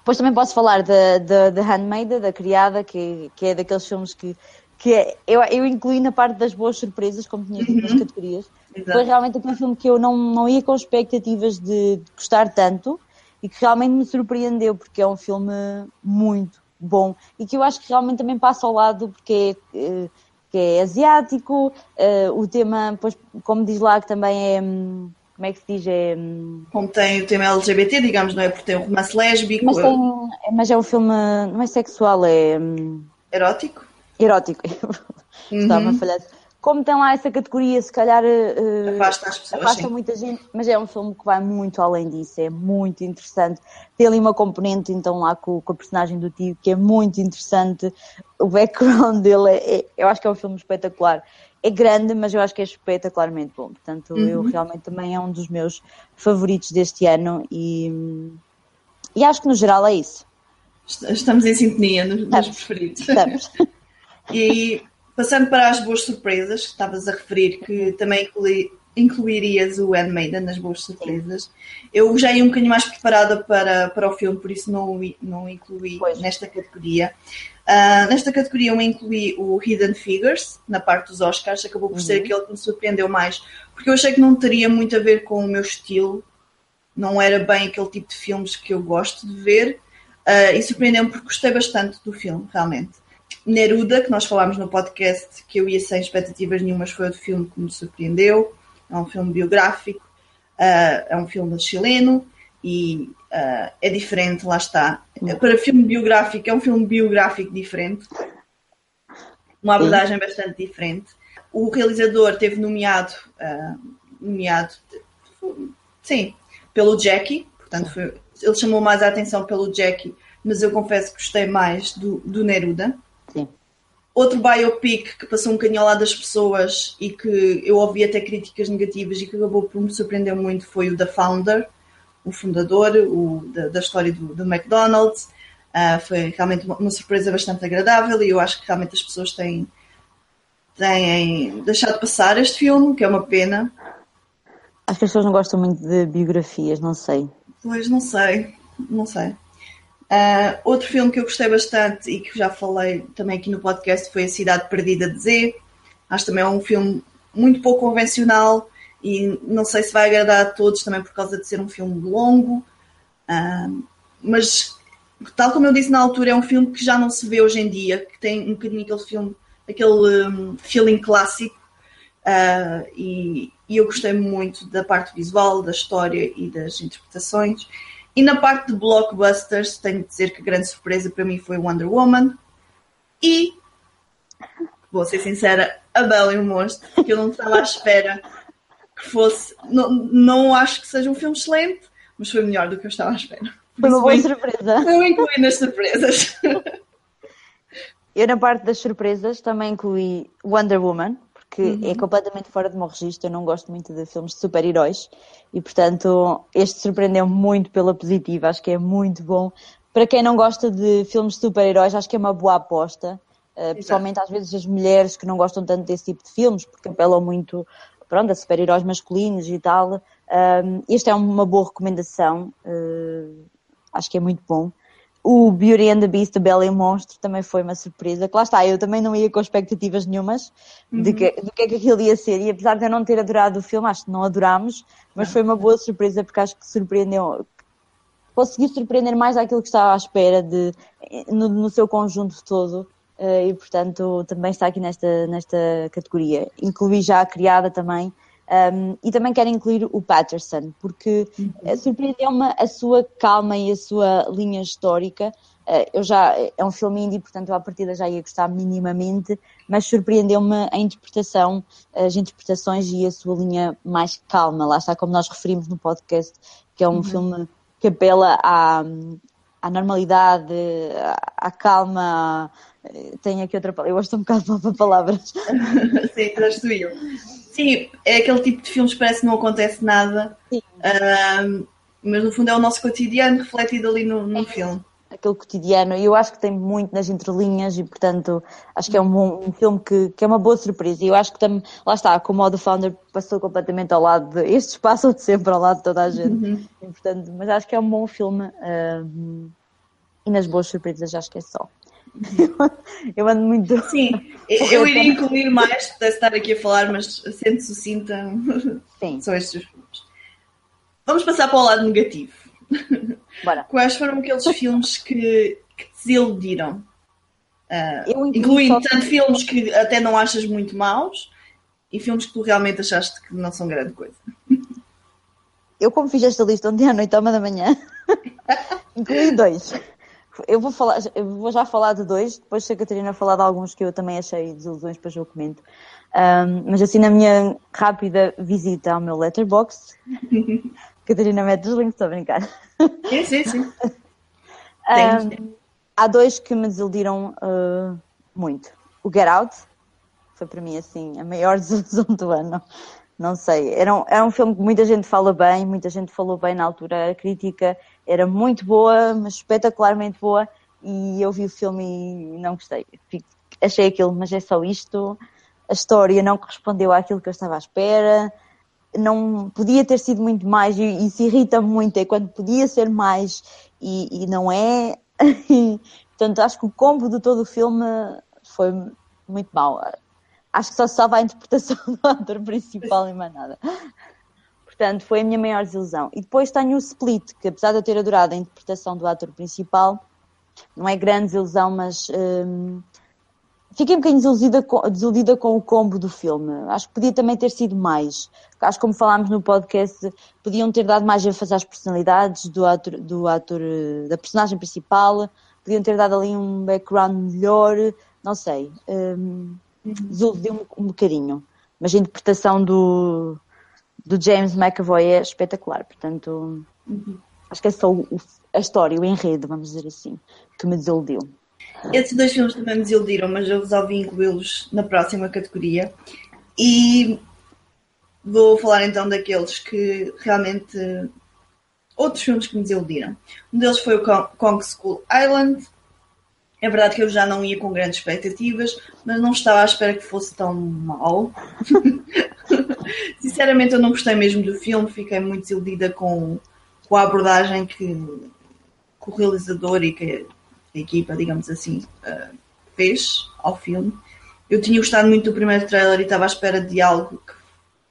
Depois também posso falar da, da, da Handmaid, da Criada, que, que é daqueles filmes que, que é, eu, eu incluí na parte das boas surpresas, como tinha dito nas uhum. categorias. Exato. Foi realmente aquele filme que eu não, não ia com expectativas de, de gostar tanto e que realmente me surpreendeu, porque é um filme muito, bom e que eu acho que realmente também passa ao lado porque é, eh, que é asiático, uh, o tema, pois, como diz lá, que também é. Como é que se diz? É, hum, como tem o tema LGBT, digamos, não é? Porque tem um romance lésbico. Mas, tem, mas é um filme. Não é sexual, é. Hum, erótico? Erótico. Estava a falhar como tem lá essa categoria, se calhar uh, afasta, as pessoas, afasta muita gente, mas é um filme que vai muito além disso, é muito interessante. Tem ali uma componente então lá com, com a personagem do tio que é muito interessante. O background dele é, é, eu acho que é um filme espetacular. É grande, mas eu acho que é espetacularmente bom. Portanto, uhum. eu realmente também é um dos meus favoritos deste ano e, e acho que no geral é isso. Estamos em sintonia nos, nos preferidos. Estamos. e Passando para as boas surpresas, que estavas a referir que também inclui, incluirias o Handmaiden nas boas surpresas. Eu já ia um bocadinho mais preparada para, para o filme, por isso não, não incluí pois. nesta categoria. Uh, nesta categoria eu incluí o Hidden Figures, na parte dos Oscars, acabou por uhum. ser aquele que me surpreendeu mais, porque eu achei que não teria muito a ver com o meu estilo, não era bem aquele tipo de filmes que eu gosto de ver, uh, e surpreendeu-me porque gostei bastante do filme, realmente. Neruda, que nós falámos no podcast, que eu ia sem expectativas nenhumas, foi outro filme que me surpreendeu. É um filme biográfico, uh, é um filme chileno e uh, é diferente, lá está. Para filme biográfico, é um filme biográfico diferente, uma abordagem bastante diferente. O realizador teve nomeado, uh, nomeado sim, pelo Jackie, portanto, foi, ele chamou mais a atenção pelo Jackie, mas eu confesso que gostei mais do, do Neruda. Outro biopic que passou um bocadinho ao lado das pessoas e que eu ouvi até críticas negativas e que acabou por me surpreender muito foi o The Founder, o fundador o, da, da história do, do McDonald's. Uh, foi realmente uma, uma, surpresa bastante agradável e eu acho que realmente as pessoas têm, têm deixado passar este filme, que é uma pena. Acho que as pessoas não gostam muito de biografias, não sei. Pois, não sei, não sei. Uh, outro filme que eu gostei bastante e que já falei também aqui no podcast foi A Cidade Perdida de Z. Acho também é um filme muito pouco convencional e não sei se vai agradar a todos também por causa de ser um filme longo. Uh, mas, tal como eu disse na altura, é um filme que já não se vê hoje em dia, que tem um bocadinho aquele filme, aquele um, feeling clássico. Uh, e, e eu gostei muito da parte visual, da história e das interpretações. E na parte de blockbusters, tenho de dizer que a grande surpresa para mim foi Wonder Woman. E, vou ser sincera, a Bela e o Monstro, que eu não estava à espera fosse. Não, não acho que seja um filme excelente, mas foi melhor do que eu estava à espera. Foi uma boa surpresa. Eu incluí nas surpresas. Eu, na parte das surpresas, também incluí Wonder Woman, porque uhum. é completamente fora do meu registro. Eu não gosto muito de filmes de super-heróis e, portanto, este surpreendeu muito pela positiva. Acho que é muito bom. Para quem não gosta de filmes de super-heróis, acho que é uma boa aposta. Uh, principalmente às vezes as mulheres que não gostam tanto desse tipo de filmes, porque apelam muito pronto, a super-heróis masculinos e tal. Um, este é uma boa recomendação, uh, acho que é muito bom. O Beauty and the Beast, a Bela e o Monstro, também foi uma surpresa. Que lá está, eu também não ia com expectativas nenhumas uhum. de que, do que é que aquilo ia ser. E apesar de eu não ter adorado o filme, acho que não adorámos, mas foi uma boa surpresa porque acho que surpreendeu. Conseguiu surpreender mais daquilo que estava à espera de, no, no seu conjunto todo. Uh, e portanto também está aqui nesta, nesta categoria. Incluí já a criada também, um, e também quero incluir o Patterson, porque uhum. surpreendeu-me a sua calma e a sua linha histórica. Uh, eu já, é um filme indie, portanto, à partida já ia gostar minimamente, mas surpreendeu-me a interpretação, as interpretações e a sua linha mais calma. Lá está, como nós referimos no podcast, que é um uhum. filme que apela à, à normalidade, à, à calma. Tem aqui outra palavra, eu gosto um bocado de palavras. Sim, transferiu. Sim, é aquele tipo de filmes que parece que não acontece nada, uh, mas no fundo é o nosso cotidiano refletido ali no, no é. filme. Aquele cotidiano, e eu acho que tem muito nas entrelinhas e, portanto, acho que é um, um filme que, que, é uma boa surpresa. E eu acho que também, lá está, como o The Founder passou completamente ao lado de. Estes passam de sempre ao lado de toda a gente. Uhum. E, portanto, mas acho que é um bom filme uh, e nas boas surpresas acho que é só. Eu ando muito. Sim, eu iria incluir mais, pudesse estar aqui a falar, mas sendo sucinta, Sim. são estes os filmes. Vamos passar para o lado negativo. Bora. Quais foram aqueles filmes que, que te desiludiram? Uh, incluindo tanto filmes que até não achas muito maus e filmes que tu realmente achaste que não são grande coisa. Eu, como fiz esta lista ontem à noite à uma da manhã, incluí dois. Eu vou, falar, eu vou já falar de dois, depois se a Catarina falar de alguns que eu também achei desilusões, depois eu comento. Um, mas assim, na minha rápida visita ao meu letterbox, Catarina mete os links, estou a brincar. Sim, sim, sim. um, há dois que me desiludiram uh, muito. O Get Out foi para mim assim a maior desilusão do ano. Não sei, era um, era um filme que muita gente fala bem, muita gente falou bem na altura, a crítica era muito boa, mas espetacularmente boa, e eu vi o filme e não gostei. Achei aquilo, mas é só isto. A história não correspondeu àquilo que eu estava à espera. Não podia ter sido muito mais, e isso irrita muito, é quando podia ser mais e, e não é. portanto, acho que o combo de todo o filme foi muito mau. Acho que só se salva a interpretação do ator principal e mais nada. Portanto, foi a minha maior desilusão. E depois tenho o Split, que apesar de eu ter adorado a interpretação do ator principal, não é grande desilusão, mas hum, fiquei um bocadinho desiludida com, desiludida com o combo do filme. Acho que podia também ter sido mais. Acho que, como falámos no podcast, podiam ter dado mais ênfase às personalidades do ator, do ator, da personagem principal, podiam ter dado ali um background melhor, não sei. Hum, uhum. Desiludiu-me um bocadinho. Mas a interpretação do, do James McAvoy é espetacular, portanto uhum. acho que é só o, a história, o enredo, vamos dizer assim, que me desiludiu. Esses dois filmes também me desiludiram, mas eu resolvi incluí-los na próxima categoria. E vou falar então daqueles que realmente. Outros filmes que me desiludiram. Um deles foi o Kong School Island. É verdade que eu já não ia com grandes expectativas, mas não estava à espera que fosse tão mau. Sinceramente, eu não gostei mesmo do filme, fiquei muito desiludida com, com a abordagem que, que, o realizador e que a equipa, digamos assim, uh, fez ao filme. Eu tinha gostado muito do primeiro trailer e estava à espera de algo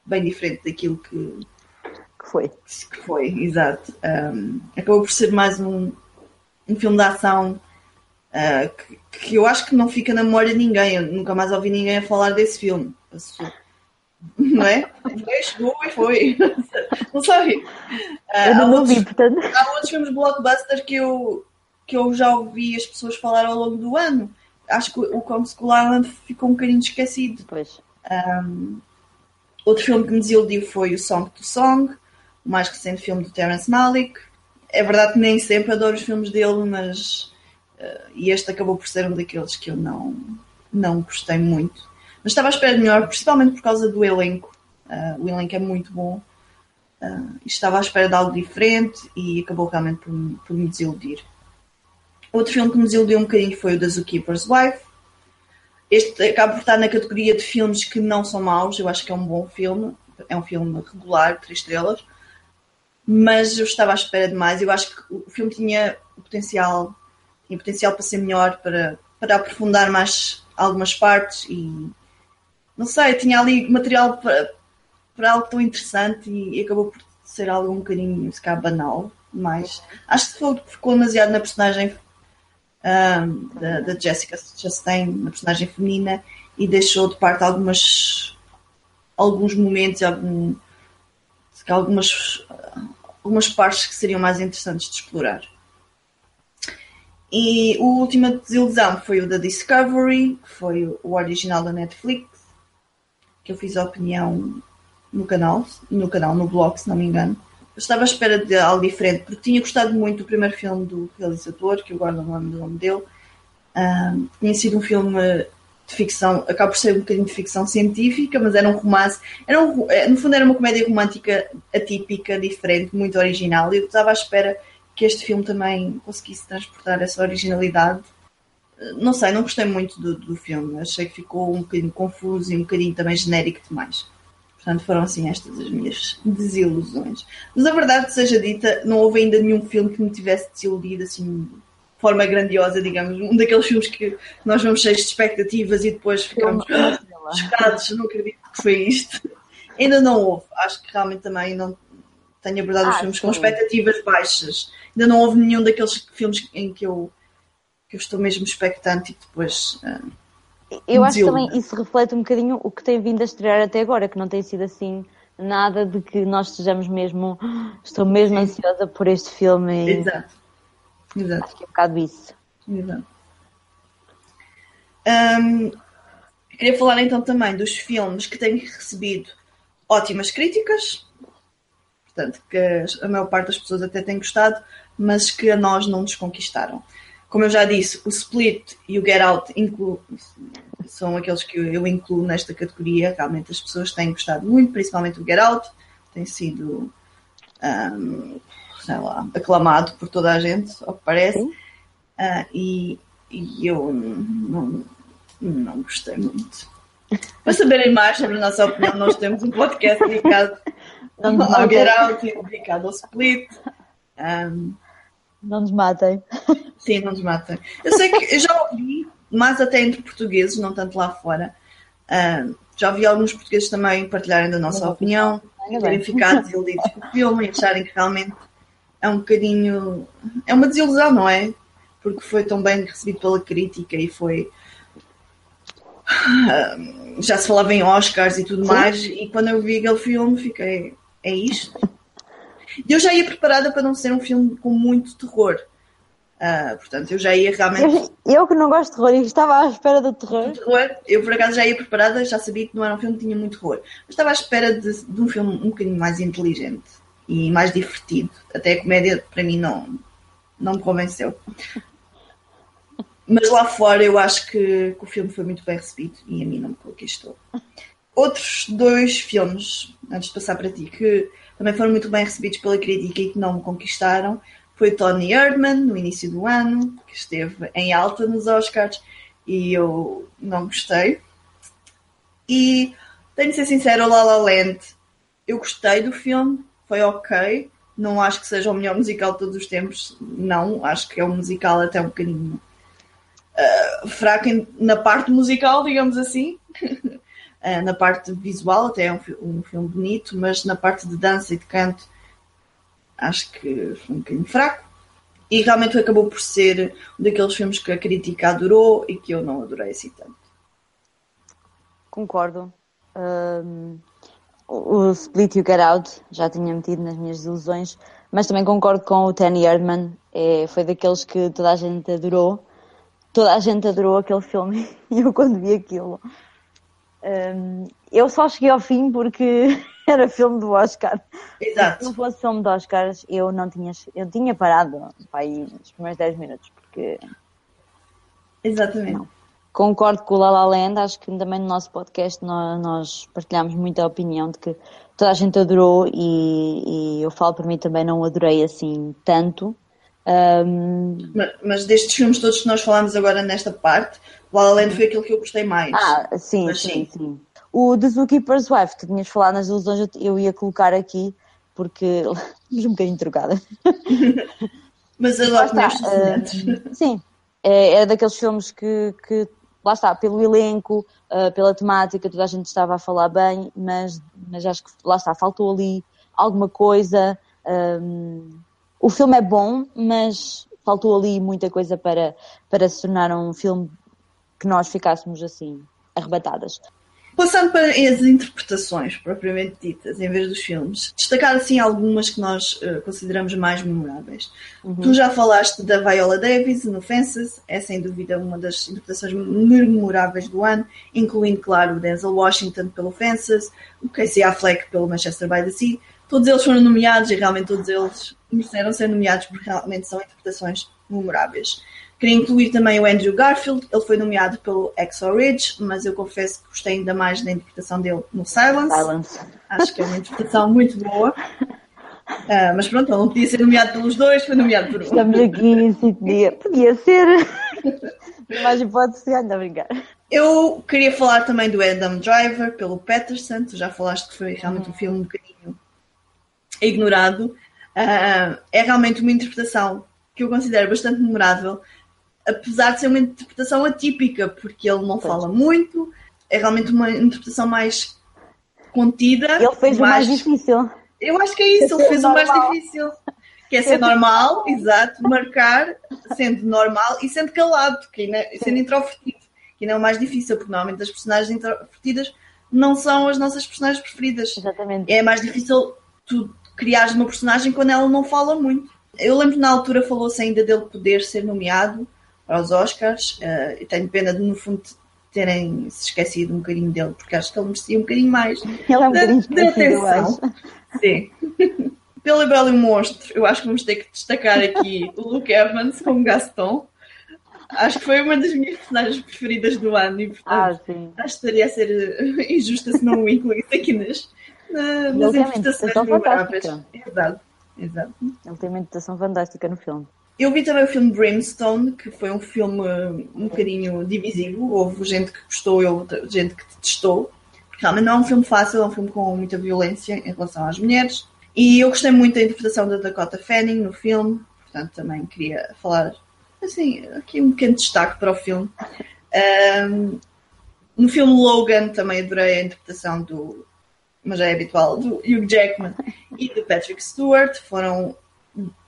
bem diferente daquilo que, que foi. Que foi, exato. Um, acabou por ser mais um, um filme de ação uh, que, que, eu acho que não fica na memória de ninguém. Eu nunca mais ouvi ninguém a falar desse filme Não é? Chegou e foi. Não sei. eu ah, não outros, vi, portanto. Há outros filmes blockbuster que eu, que eu já ouvi as pessoas falar ao longo do ano. Acho que o Kong School Island ficou um bocadinho esquecido. Um, outro filme que me desiludiu foi o Song to Song, o mais recente filme do Terence Malick. É verdade que nem sempre adoro os filmes dele, mas. Uh, e este acabou por ser um daqueles que eu não, não gostei muito. Mas estava à espera de melhor, principalmente por causa do elenco. Uh, o elenco é muito bom. Uh, estava à espera de algo diferente e acabou realmente por, por me desiludir. Outro filme que me desiludiu um bocadinho foi o da Zookeeper's Wife. Este acaba por estar na categoria de filmes que não são maus. Eu acho que é um bom filme. É um filme regular, três estrelas. Mas eu estava à espera de mais. Eu acho que o filme tinha potencial, tinha potencial para ser melhor, para, para aprofundar mais algumas partes e não sei, tinha ali material para, para algo tão interessante e, e acabou por ser algo um bocadinho, se calhar, banal. Mas acho que ficou demasiado na personagem um, da, da, Jessica Chastain, na personagem feminina, e deixou de parte algumas, alguns momentos, algum, algumas, algumas partes que seriam mais interessantes de explorar. E o última desilusão foi o da Discovery, que foi o original da Netflix, que eu fiz a opinião no canal, no canal, no blog, se não me engano. Estava à espera de algo diferente, porque tinha gostado muito do primeiro filme do realizador, que eu guardo o nome dele. Um, tinha sido um filme de ficção, acaba por ser um bocadinho de ficção científica, mas era um romance, era um, eh, no fundo era uma comédia romântica atípica, diferente, muito original. E eu estava à espera que este filme também conseguisse transportar essa originalidade. Não sei, não gostei muito do, do filme, achei que ficou um bocadinho confuso e um bocadinho também genérico demais. Portanto, foram assim estas as minhas desilusões. Mas a verdade seja dita, não houve ainda nenhum filme que me tivesse desiludido assim de forma grandiosa, digamos. Um daqueles filmes que nós vamos cheios de expectativas e depois ficamos chocados, não acredito que foi isto. Ainda não houve. Acho que realmente também não tenho abordado ah, os filmes sim. com expectativas baixas. Ainda não houve nenhum daqueles filmes em que eu, que eu estou mesmo expectante e depois. Uh, eu acho que também isso reflete um bocadinho o que tem vindo a estrear até agora, que não tem sido assim nada de que nós estejamos mesmo. Estou mesmo Sim. ansiosa por este filme. Exato. Exato. Acho que é um bocado isso. Exato. Um, queria falar então também dos filmes que têm recebido ótimas críticas, portanto, que a maior parte das pessoas até tem gostado, mas que a nós não nos conquistaram. Como eu já disse, o Split e o Get Out inclu... são aqueles que eu incluo nesta categoria. Realmente as pessoas têm gostado muito, principalmente o Get Out. Tem sido, um, sei lá, aclamado por toda a gente, ao que parece. Uh, e, e, eu não, não gostei muito. Para saberem mais sobre a nossa opinião, nós temos um podcast dedicado ao Get Out e dedicado ao Split. Um, não nos matem. Sim, não nos matem. Eu sei que eu já ouvi, mais até entre portugueses, não tanto lá fora. Uh, já ouvi alguns portugueses também partilharem da nossa não, opinião, não, terem ficado desiludidos com o filme e acharem que realmente é um bocadinho. É uma desilusão, não é? Porque foi tão bem recebido pela crítica e foi. Uh, já se falava em Oscars e tudo Sim. mais, e quando eu vi aquele filme fiquei. É isto? E eu já ia preparada para não ser um filme com muito terror. Uh, portanto, eu já ia realmente. Eu, que não gosto de terror e estava à espera do terror. terror. Eu por acaso já ia preparada, já sabia que não era um filme que tinha muito terror. Mas estava à espera de, de um filme um bocadinho mais inteligente e mais divertido. Até a comédia, para mim, não, não me convenceu. Mas lá fora eu acho que, que o filme foi muito bem recebido e a mim não me conquistou. Outros dois filmes, antes de passar para ti, que também foram muito bem recebidos pela crítica e que não me conquistaram. Foi Tony Erdman, no início do ano, que esteve em alta nos Oscars e eu não gostei. E tenho de ser sincero, La La Land, eu gostei do filme, foi ok. Não acho que seja o melhor musical de todos os tempos, não. Acho que é um musical até um bocadinho uh, fraco na parte musical, digamos assim. Uh, na parte visual até é um, um, filme bonito, mas na parte de dança e de canto acho que foi um bocadinho fraco. E realmente acabou por ser um daqueles filmes que a crítica adorou e que eu não adorei assim tanto. Concordo. Um, o Split You Get Out já tinha metido nas minhas ilusões, mas também concordo com o Danny Erdman, é, foi daqueles que toda a gente adorou. Toda a gente adorou aquele filme e eu quando vi aquilo. Um, eu só cheguei ao fim porque era filme do Oscar. Exato. Se não fosse filme do Oscars, eu não tinha, eu tinha parado aí nos primeiros 10 minutos, porque. Exatamente. Não. Concordo com o La La Land, acho que também no nosso podcast nós, nós partilhamos muita opinião de que toda a gente adorou e, e eu falo por mim também não adorei assim tanto. Um... Mas, mas, destes filmes todos que nós falamos agora nesta parte, La La Land foi aquele que eu gostei mais. Ah, sim, mas, sim, sim, sim. O The Zookeeper's Wife, tu tinhas falado nas ilusões, eu ia colocar aqui porque um bocadinho trocada. mas agora uh, Sim, é, era daqueles filmes que, que lá está, pelo elenco, uh, pela temática, toda a gente estava a falar bem, mas, mas acho que lá está, faltou ali alguma coisa. Um, o filme é bom, mas faltou ali muita coisa para, para se tornar um filme que nós ficássemos assim, arrebatadas. Passando para as interpretações propriamente ditas, em vez dos filmes, destacar assim algumas que nós uh, consideramos mais memoráveis. Uhum. Tu já falaste da Viola Davis no Fences, é sem dúvida uma das interpretações memoráveis do ano, incluindo, claro, o Denzel Washington pelo Fences, o Casey Affleck pelo Manchester by the Sea. Todos eles foram nomeados e realmente todos eles mereceram ser nomeados porque realmente são interpretações memoráveis. Queria incluir também o Andrew Garfield, ele foi nomeado pelo Exo Ridge, mas eu confesso que gostei ainda mais da interpretação dele no Silence. Silence. Acho que é uma interpretação muito boa. Uh, mas pronto, ele não podia ser nomeado pelos dois, foi nomeado por um. Estamos aqui em sintonia. Podia ser. mais hipótese, anda a brincar. Eu queria falar também do Adam Driver, pelo Patterson. Tu já falaste que foi realmente um filme um bocadinho ignorado. Uh, é realmente uma interpretação que eu considero bastante memorável apesar de ser uma interpretação atípica, porque ele não fala muito, é realmente uma interpretação mais contida. Ele fez mais... o mais difícil. Eu acho que é isso, ele fez normal. o mais difícil. Que é ser normal, exato, marcar, sendo normal e sendo calado, que é, sendo introvertido, que não é o mais difícil, porque normalmente as personagens introvertidas não são as nossas personagens preferidas. Exatamente. É mais difícil tu criares uma personagem quando ela não fala muito. Eu lembro na altura falou-se ainda dele poder ser nomeado, aos Oscars uh, e tenho pena de, no fundo, terem se esquecido um bocadinho dele, porque acho que ele merecia um bocadinho mais ele é um de, de atenção. Sim. Pelo Belo e Monstro, eu acho que vamos ter que destacar aqui o Luke Evans como Gaston. Acho que foi uma das minhas personagens preferidas do ano e, portanto, ah, sim. acho que estaria a ser eh, injusta se não o incluísse aqui nas, nas interpretações memoráveis. Exato, exato. Ele tem uma interpretação fantástica no filme. Eu vi também o filme Brimstone, que foi um filme um bocadinho divisivo. Houve gente que gostou e gente que detestou. Realmente não é um filme fácil, é um filme com muita violência em relação às mulheres. E eu gostei muito da interpretação da Dakota Fanning no filme, portanto também queria falar assim, aqui um pequeno destaque para o filme. Um, no filme Logan também adorei a interpretação do, mas já é habitual, do Hugh Jackman e do Patrick Stewart. Foram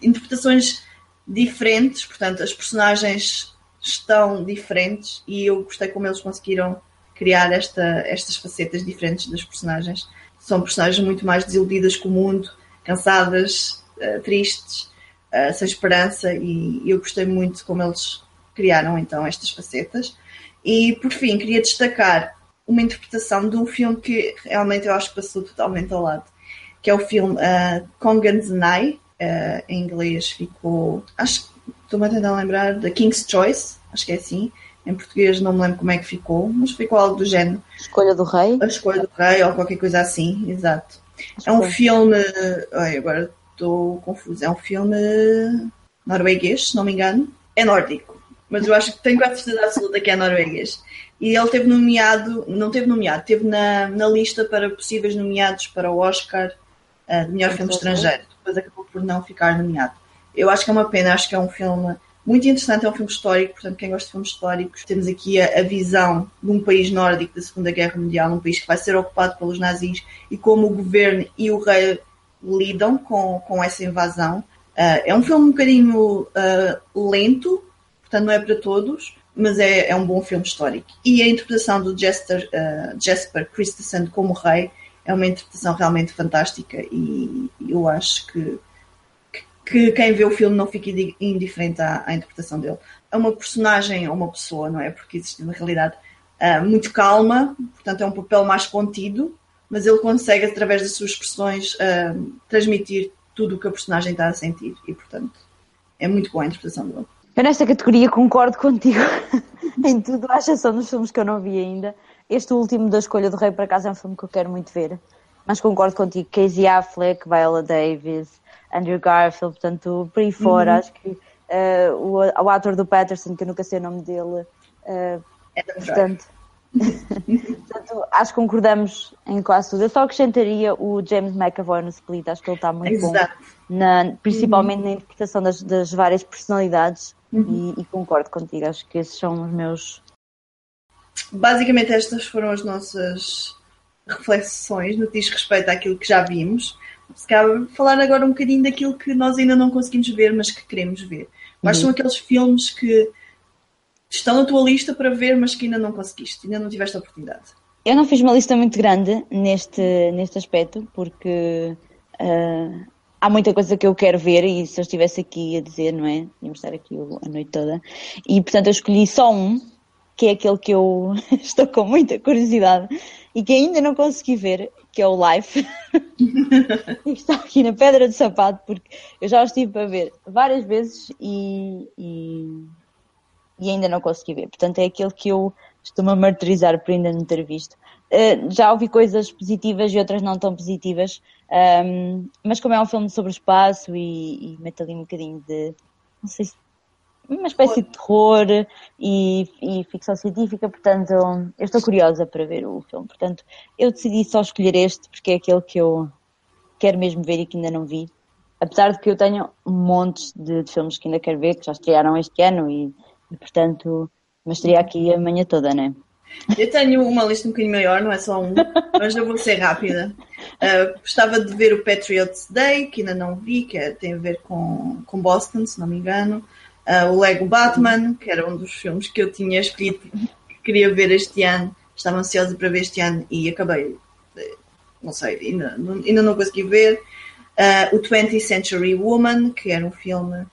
interpretações diferentes, portanto, as personagens estão diferentes e eu gostei como eles conseguiram criar esta, estas facetas diferentes das personagens. São personagens muito mais desiludidas com o mundo, cansadas, uh, tristes, uh, sem esperança, e eu gostei muito como eles criaram então estas facetas. E por fim, queria destacar uma interpretação de um filme que realmente eu acho que passou totalmente ao lado, que é o filme uh, Kongens Nai, Uh, em inglês ficou. Acho que estou-me a tentar lembrar da King's Choice, acho que é assim. Em português não me lembro como é que ficou, mas ficou algo do género. Escolha do Rei? A Escolha do Rei, ou qualquer coisa assim, exato. Acho é um filme. Ai, agora estou confuso. É um filme norueguês, se não me engano. É nórdico, mas eu acho que tenho quase certeza absoluta que é norueguês. E ele teve nomeado, não teve nomeado, teve na, na lista para possíveis nomeados para o Oscar uh, de melhor filme estrangeiro depois acabou por não ficar nomeado. Eu acho que é uma pena, acho que é um filme muito interessante, é um filme histórico, portanto, quem gosta de filmes históricos, temos aqui a, a, visão de um país nórdico da Segunda Guerra Mundial, um país que vai ser ocupado pelos nazis e como o governo e o rei lidam com, com essa invasão. Uh, é um filme um bocadinho uh, lento, portanto, não é para todos, mas é, é um bom filme histórico. E a interpretação do Jester, uh, Jasper Christensen como rei é uma interpretação realmente fantástica e eu acho que, que quem vê o filme não fica indiferente à, à interpretação dele. É uma personagem ou uma pessoa, não é? Porque existe na realidade uh, muito calma, portanto é um papel mais contido, mas ele consegue, através das suas expressões, uh, transmitir tudo o que a personagem está a sentir e, portanto, é muito boa a interpretação dele. Eu nesta categoria concordo contigo em tudo, à exceção dos filmes que eu não vi ainda. Este último da escolha do Rei para casa é um filme que eu quero muito ver, mas concordo contigo. Casey Affleck, Viola Davis, Andrew Garfield, portanto, por aí fora, uhum. acho que uh, o, o ator do Patterson, que eu nunca sei o nome dele, uh, é portanto, Portanto, acho que concordamos em quase tudo. Eu só acrescentaria o James McAvoy no Split, acho que ele está muito Exato. bom, na, principalmente uhum. na interpretação das, das várias personalidades uhum. e, e, concordo contigo, acho que esses são os meus. Basicamente, estas foram as nossas reflexões no que diz respeito àquilo que já vimos. Se cabe falar agora um bocadinho daquilo que nós ainda não conseguimos ver, mas que queremos ver. Quais uhum. são aqueles filmes que estão na tua lista para ver, mas que ainda não conseguiste, ainda não tiveste a oportunidade? Eu não fiz uma lista muito grande neste, neste aspecto, porque uh, há muita coisa que eu quero ver e se eu estivesse aqui a dizer, não é? Íamos estar aqui a noite toda. E portanto eu escolhi só um, que é aquele que eu estou com muita curiosidade e que ainda não consegui ver, que é o Life. e está aqui na pedra de sapato, porque eu já estive para ver várias vezes e, e e ainda não consegui ver. Portanto, é aquele que eu estou-me a martirizar por ainda não ter visto. Uh, já ouvi coisas positivas e outras não tão positivas, um, mas como é um filme sobre espaço e, e mete ali um bocadinho de, não sei se, uma espécie de terror e, e, ficção científica, portanto, eu estou curiosa para ver o filme. Portanto, eu decidi só escolher este porque é aquele que eu quero mesmo ver e que ainda não vi. Apesar de que eu tenho um monte de, de filmes que ainda quero ver, que já estrearam este ano e e, portanto, mas teria aqui a manhã toda, não é? Eu tenho uma lista um bocadinho maior, não é só um, mas eu vou ser rápida. Uh, gostava de ver o Patriots Day, que ainda não vi, que é, tem a ver com, com Boston, se não me engano. Uh, o Lego Batman, que era um dos filmes que eu tinha escrito que queria ver este ano. Estava ansiosa para ver este ano e acabei, não sei, ainda, ainda não consegui ver. Uh, o 20th Century Woman, que era um filme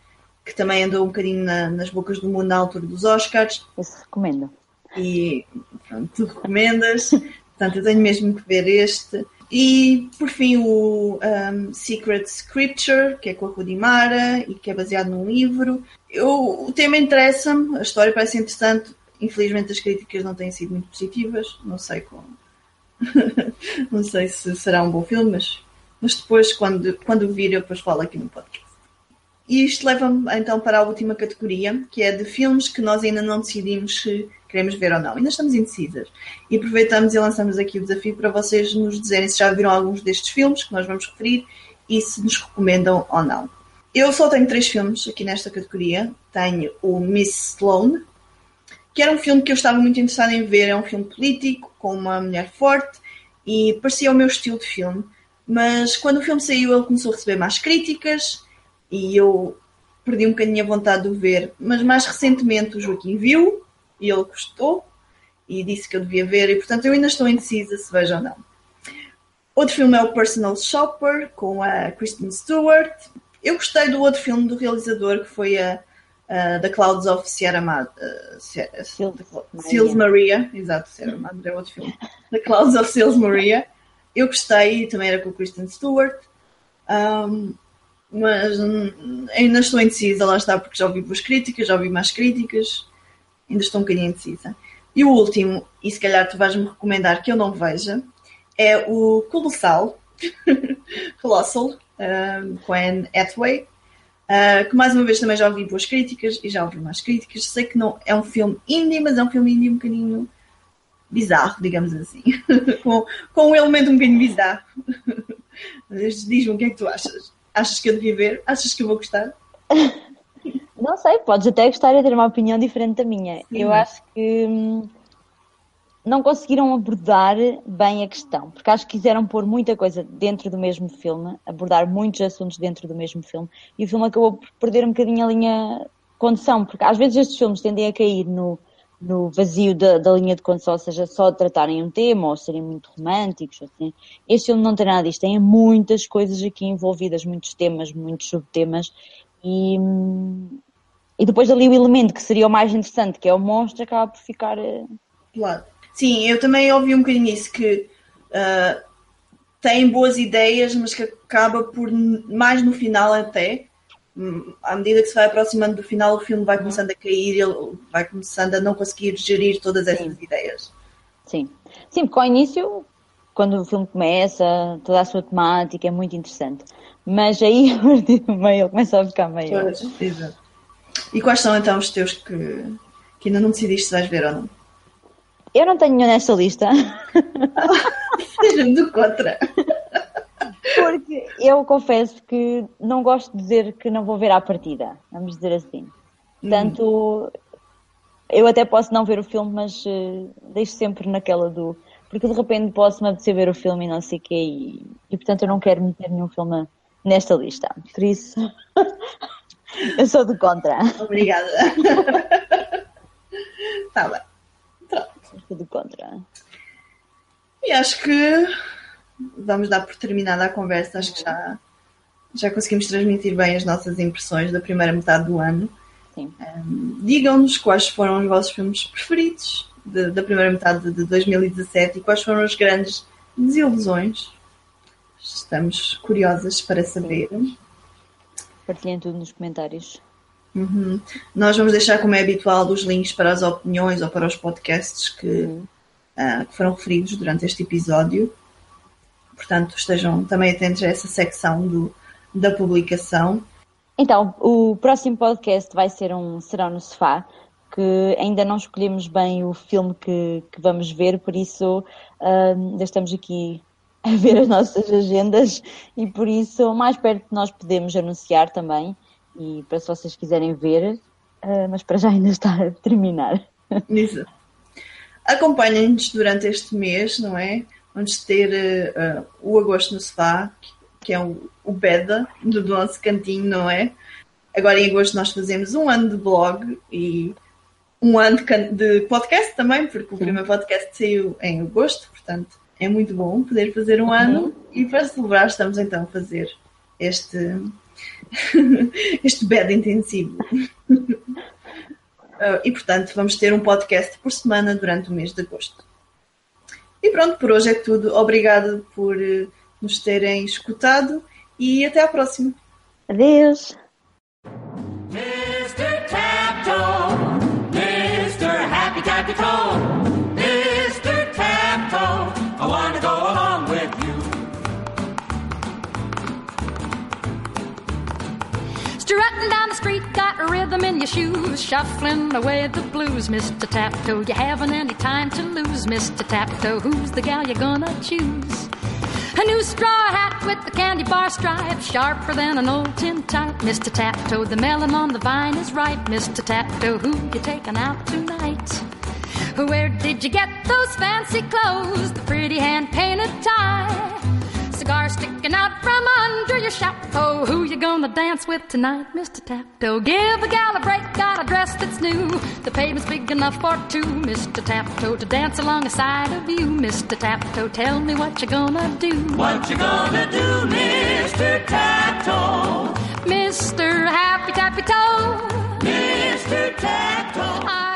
que também andou um bocadinho na, nas bocas do mundo na altura dos Oscars. Esse recomendo. E pronto, tu recomendas. Portanto, eu tenho mesmo que ver este. E por fim o um, Secret Scripture, que é com a Rudimara e que é baseado num livro. Eu, o tema interessa-me, a história parece interessante. Infelizmente as críticas não têm sido muito positivas. Não sei como. não sei se será um bom filme, mas, mas depois, quando, quando vir, eu depois falo aqui no podcast. E isto leva-me então para a última categoria, que é de filmes que nós ainda não decidimos se queremos ver ou não. Ainda estamos indecisas. E aproveitamos e lançamos aqui o desafio para vocês nos dizerem se já viram alguns destes filmes que nós vamos referir e se nos recomendam ou não. Eu só tenho três filmes aqui nesta categoria. Tenho o Miss Sloane, que era um filme que eu estava muito interessada em ver. É um filme político, com uma mulher forte, e parecia o meu estilo de filme. Mas quando o filme saiu, ele começou a receber mais críticas e eu perdi um bocadinho a vontade de o ver. Mas mais recentemente o Joaquim viu e ele gostou e disse que eu devia ver, e portanto eu ainda estou indecisa se vejo ou não. Outro filme é o Personal Shopper, com a Kristen Stewart. Eu gostei do outro filme do realizador, que foi a, a The Clouds of Sierra Madre. Uh, Sierra, Seals Maria. Exato, Sierra Madre é outro filme. The Clouds of Seals Maria. Eu gostei, também era com a Kristen Stewart. Um, mas hum, ainda estou indecisa, lá está, porque já ouvi boas críticas, já ouvi mais críticas, ainda estou um bocadinho indecisa. E o último, e se calhar tu vais-me recomendar que eu não veja, é o Colossal, Colossal, uh, com Anne Hathaway, uh, que mais uma vez também já ouvi boas críticas e já ouvi mais críticas. Sei que não é um filme indie, mas é um filme indie um bocadinho bizarro, digamos assim, com, com um elemento um bocadinho bizarro. Diz-me o que é que tu achas. Achas que eu devia ver? Achas que eu vou gostar? Não sei, podes até gostar e ter uma opinião diferente da minha. Sim. Eu acho que hum, não conseguiram abordar bem a questão, porque acho que quiseram pôr muita coisa dentro do mesmo filme, abordar muitos assuntos dentro do mesmo filme, e o filme acabou por perder um bocadinho a linha condução, porque às vezes estes filmes tendem a cair no no vazio da, da, linha de condução, ou seja, só tratarem um tema ou serem muito românticos. Assim. Este filme não tem nada disto, tem muitas coisas aqui envolvidas, muitos temas, muitos subtemas. E, e depois ali o elemento que seria o mais interessante, que é o monstro, acaba por ficar. Eh, claro. Sim, eu também ouvi um bocadinho isso, que uh, tem boas ideias, mas que acaba por, mais no final até, à medida que se vai aproximando do final, o filme vai começando a cair, ele vai começando a não conseguir gerir todas essas Sim. ideias. Sim. Sim, porque ao início, quando o filme começa, toda a sua temática é muito interessante. Mas aí, a partir do meio, ele começa a ficar meio. Pois, exato. E quais são então os teus que, que ainda não decidiste se vais ver ou não? Eu não tenho nenhum nesta lista. Seja-me do contra. Porque eu confesso que não gosto de dizer que não vou ver à partida, vamos dizer assim. Portanto, hum. eu até posso não ver o filme, mas uh, deixo sempre naquela do. Porque de repente posso me apetecer ver o filme e não sei o quê, e, e portanto eu não quero meter nenhum filme nesta lista. Por isso, eu sou do contra. Obrigada. Está bem. Pronto. Sou do contra. E acho que vamos dar por terminada a conversa. Acho que já, já conseguimos transmitir bem as nossas impressões da primeira metade do ano. Um, Digam-nos quais foram os vossos filmes preferidos de, da primeira metade de 2017 e quais foram as grandes desilusões. Estamos curiosas para saber. Partilhem tudo nos comentários. Uhum. Nós vamos deixar, como é habitual, os links para as opiniões ou para os podcasts que, uhum. uh, que foram referidos durante este episódio. Portanto, estejam também atentos a essa secção do, da publicação. Então, o próximo podcast vai ser um Serão no Sofá, que ainda não escolhemos bem o filme que, que vamos ver, por isso uh, ainda estamos aqui a ver as nossas agendas e por isso mais perto nós podemos anunciar também e para se vocês quiserem ver, uh, mas para já ainda está a terminar. Isso. Acompanhem-nos durante este mês, não é? Vamos ter uh, o Agosto no Sofá, que é o, o beda do nosso cantinho, não é? Agora em agosto nós fazemos um ano de blog e um ano de, podcast também, porque o Sim. primeiro podcast saiu em agosto, portanto é muito bom poder fazer um uhum. ano e para celebrar estamos então a fazer este, este bed intensivo. Uh, e portanto vamos ter um podcast por semana durante o mês de agosto. E pronto, por hoje é tudo. Obrigada por eh, nos terem escutado e até à próxima. Adeus. Rhythm in your shoes, shuffling away the blues, Mr. Taptoe. You haven't any time to lose, Mr. Taptoe. Who's the gal you're gonna choose? A new straw hat with the candy bar stripe, sharper than an old tin type, Mr. Taptoe. The melon on the vine is ripe, Mr. Taptoe. Who you taking out tonight? Where did you get those fancy clothes? The pretty hand painted tie? Cigar sticking out from under your chapeau. Oh, who you gonna dance with tonight, Mr. Taptoe? Give a gal a break, got a dress that's new. The pavement's big enough for two, Mr. Taptoe, to dance alongside of you, Mr. Taptoe. Tell me what you gonna do. What you gonna do, Mr. Taptoe? Mr. Happy Tappy Toe. Mr. Taptoe.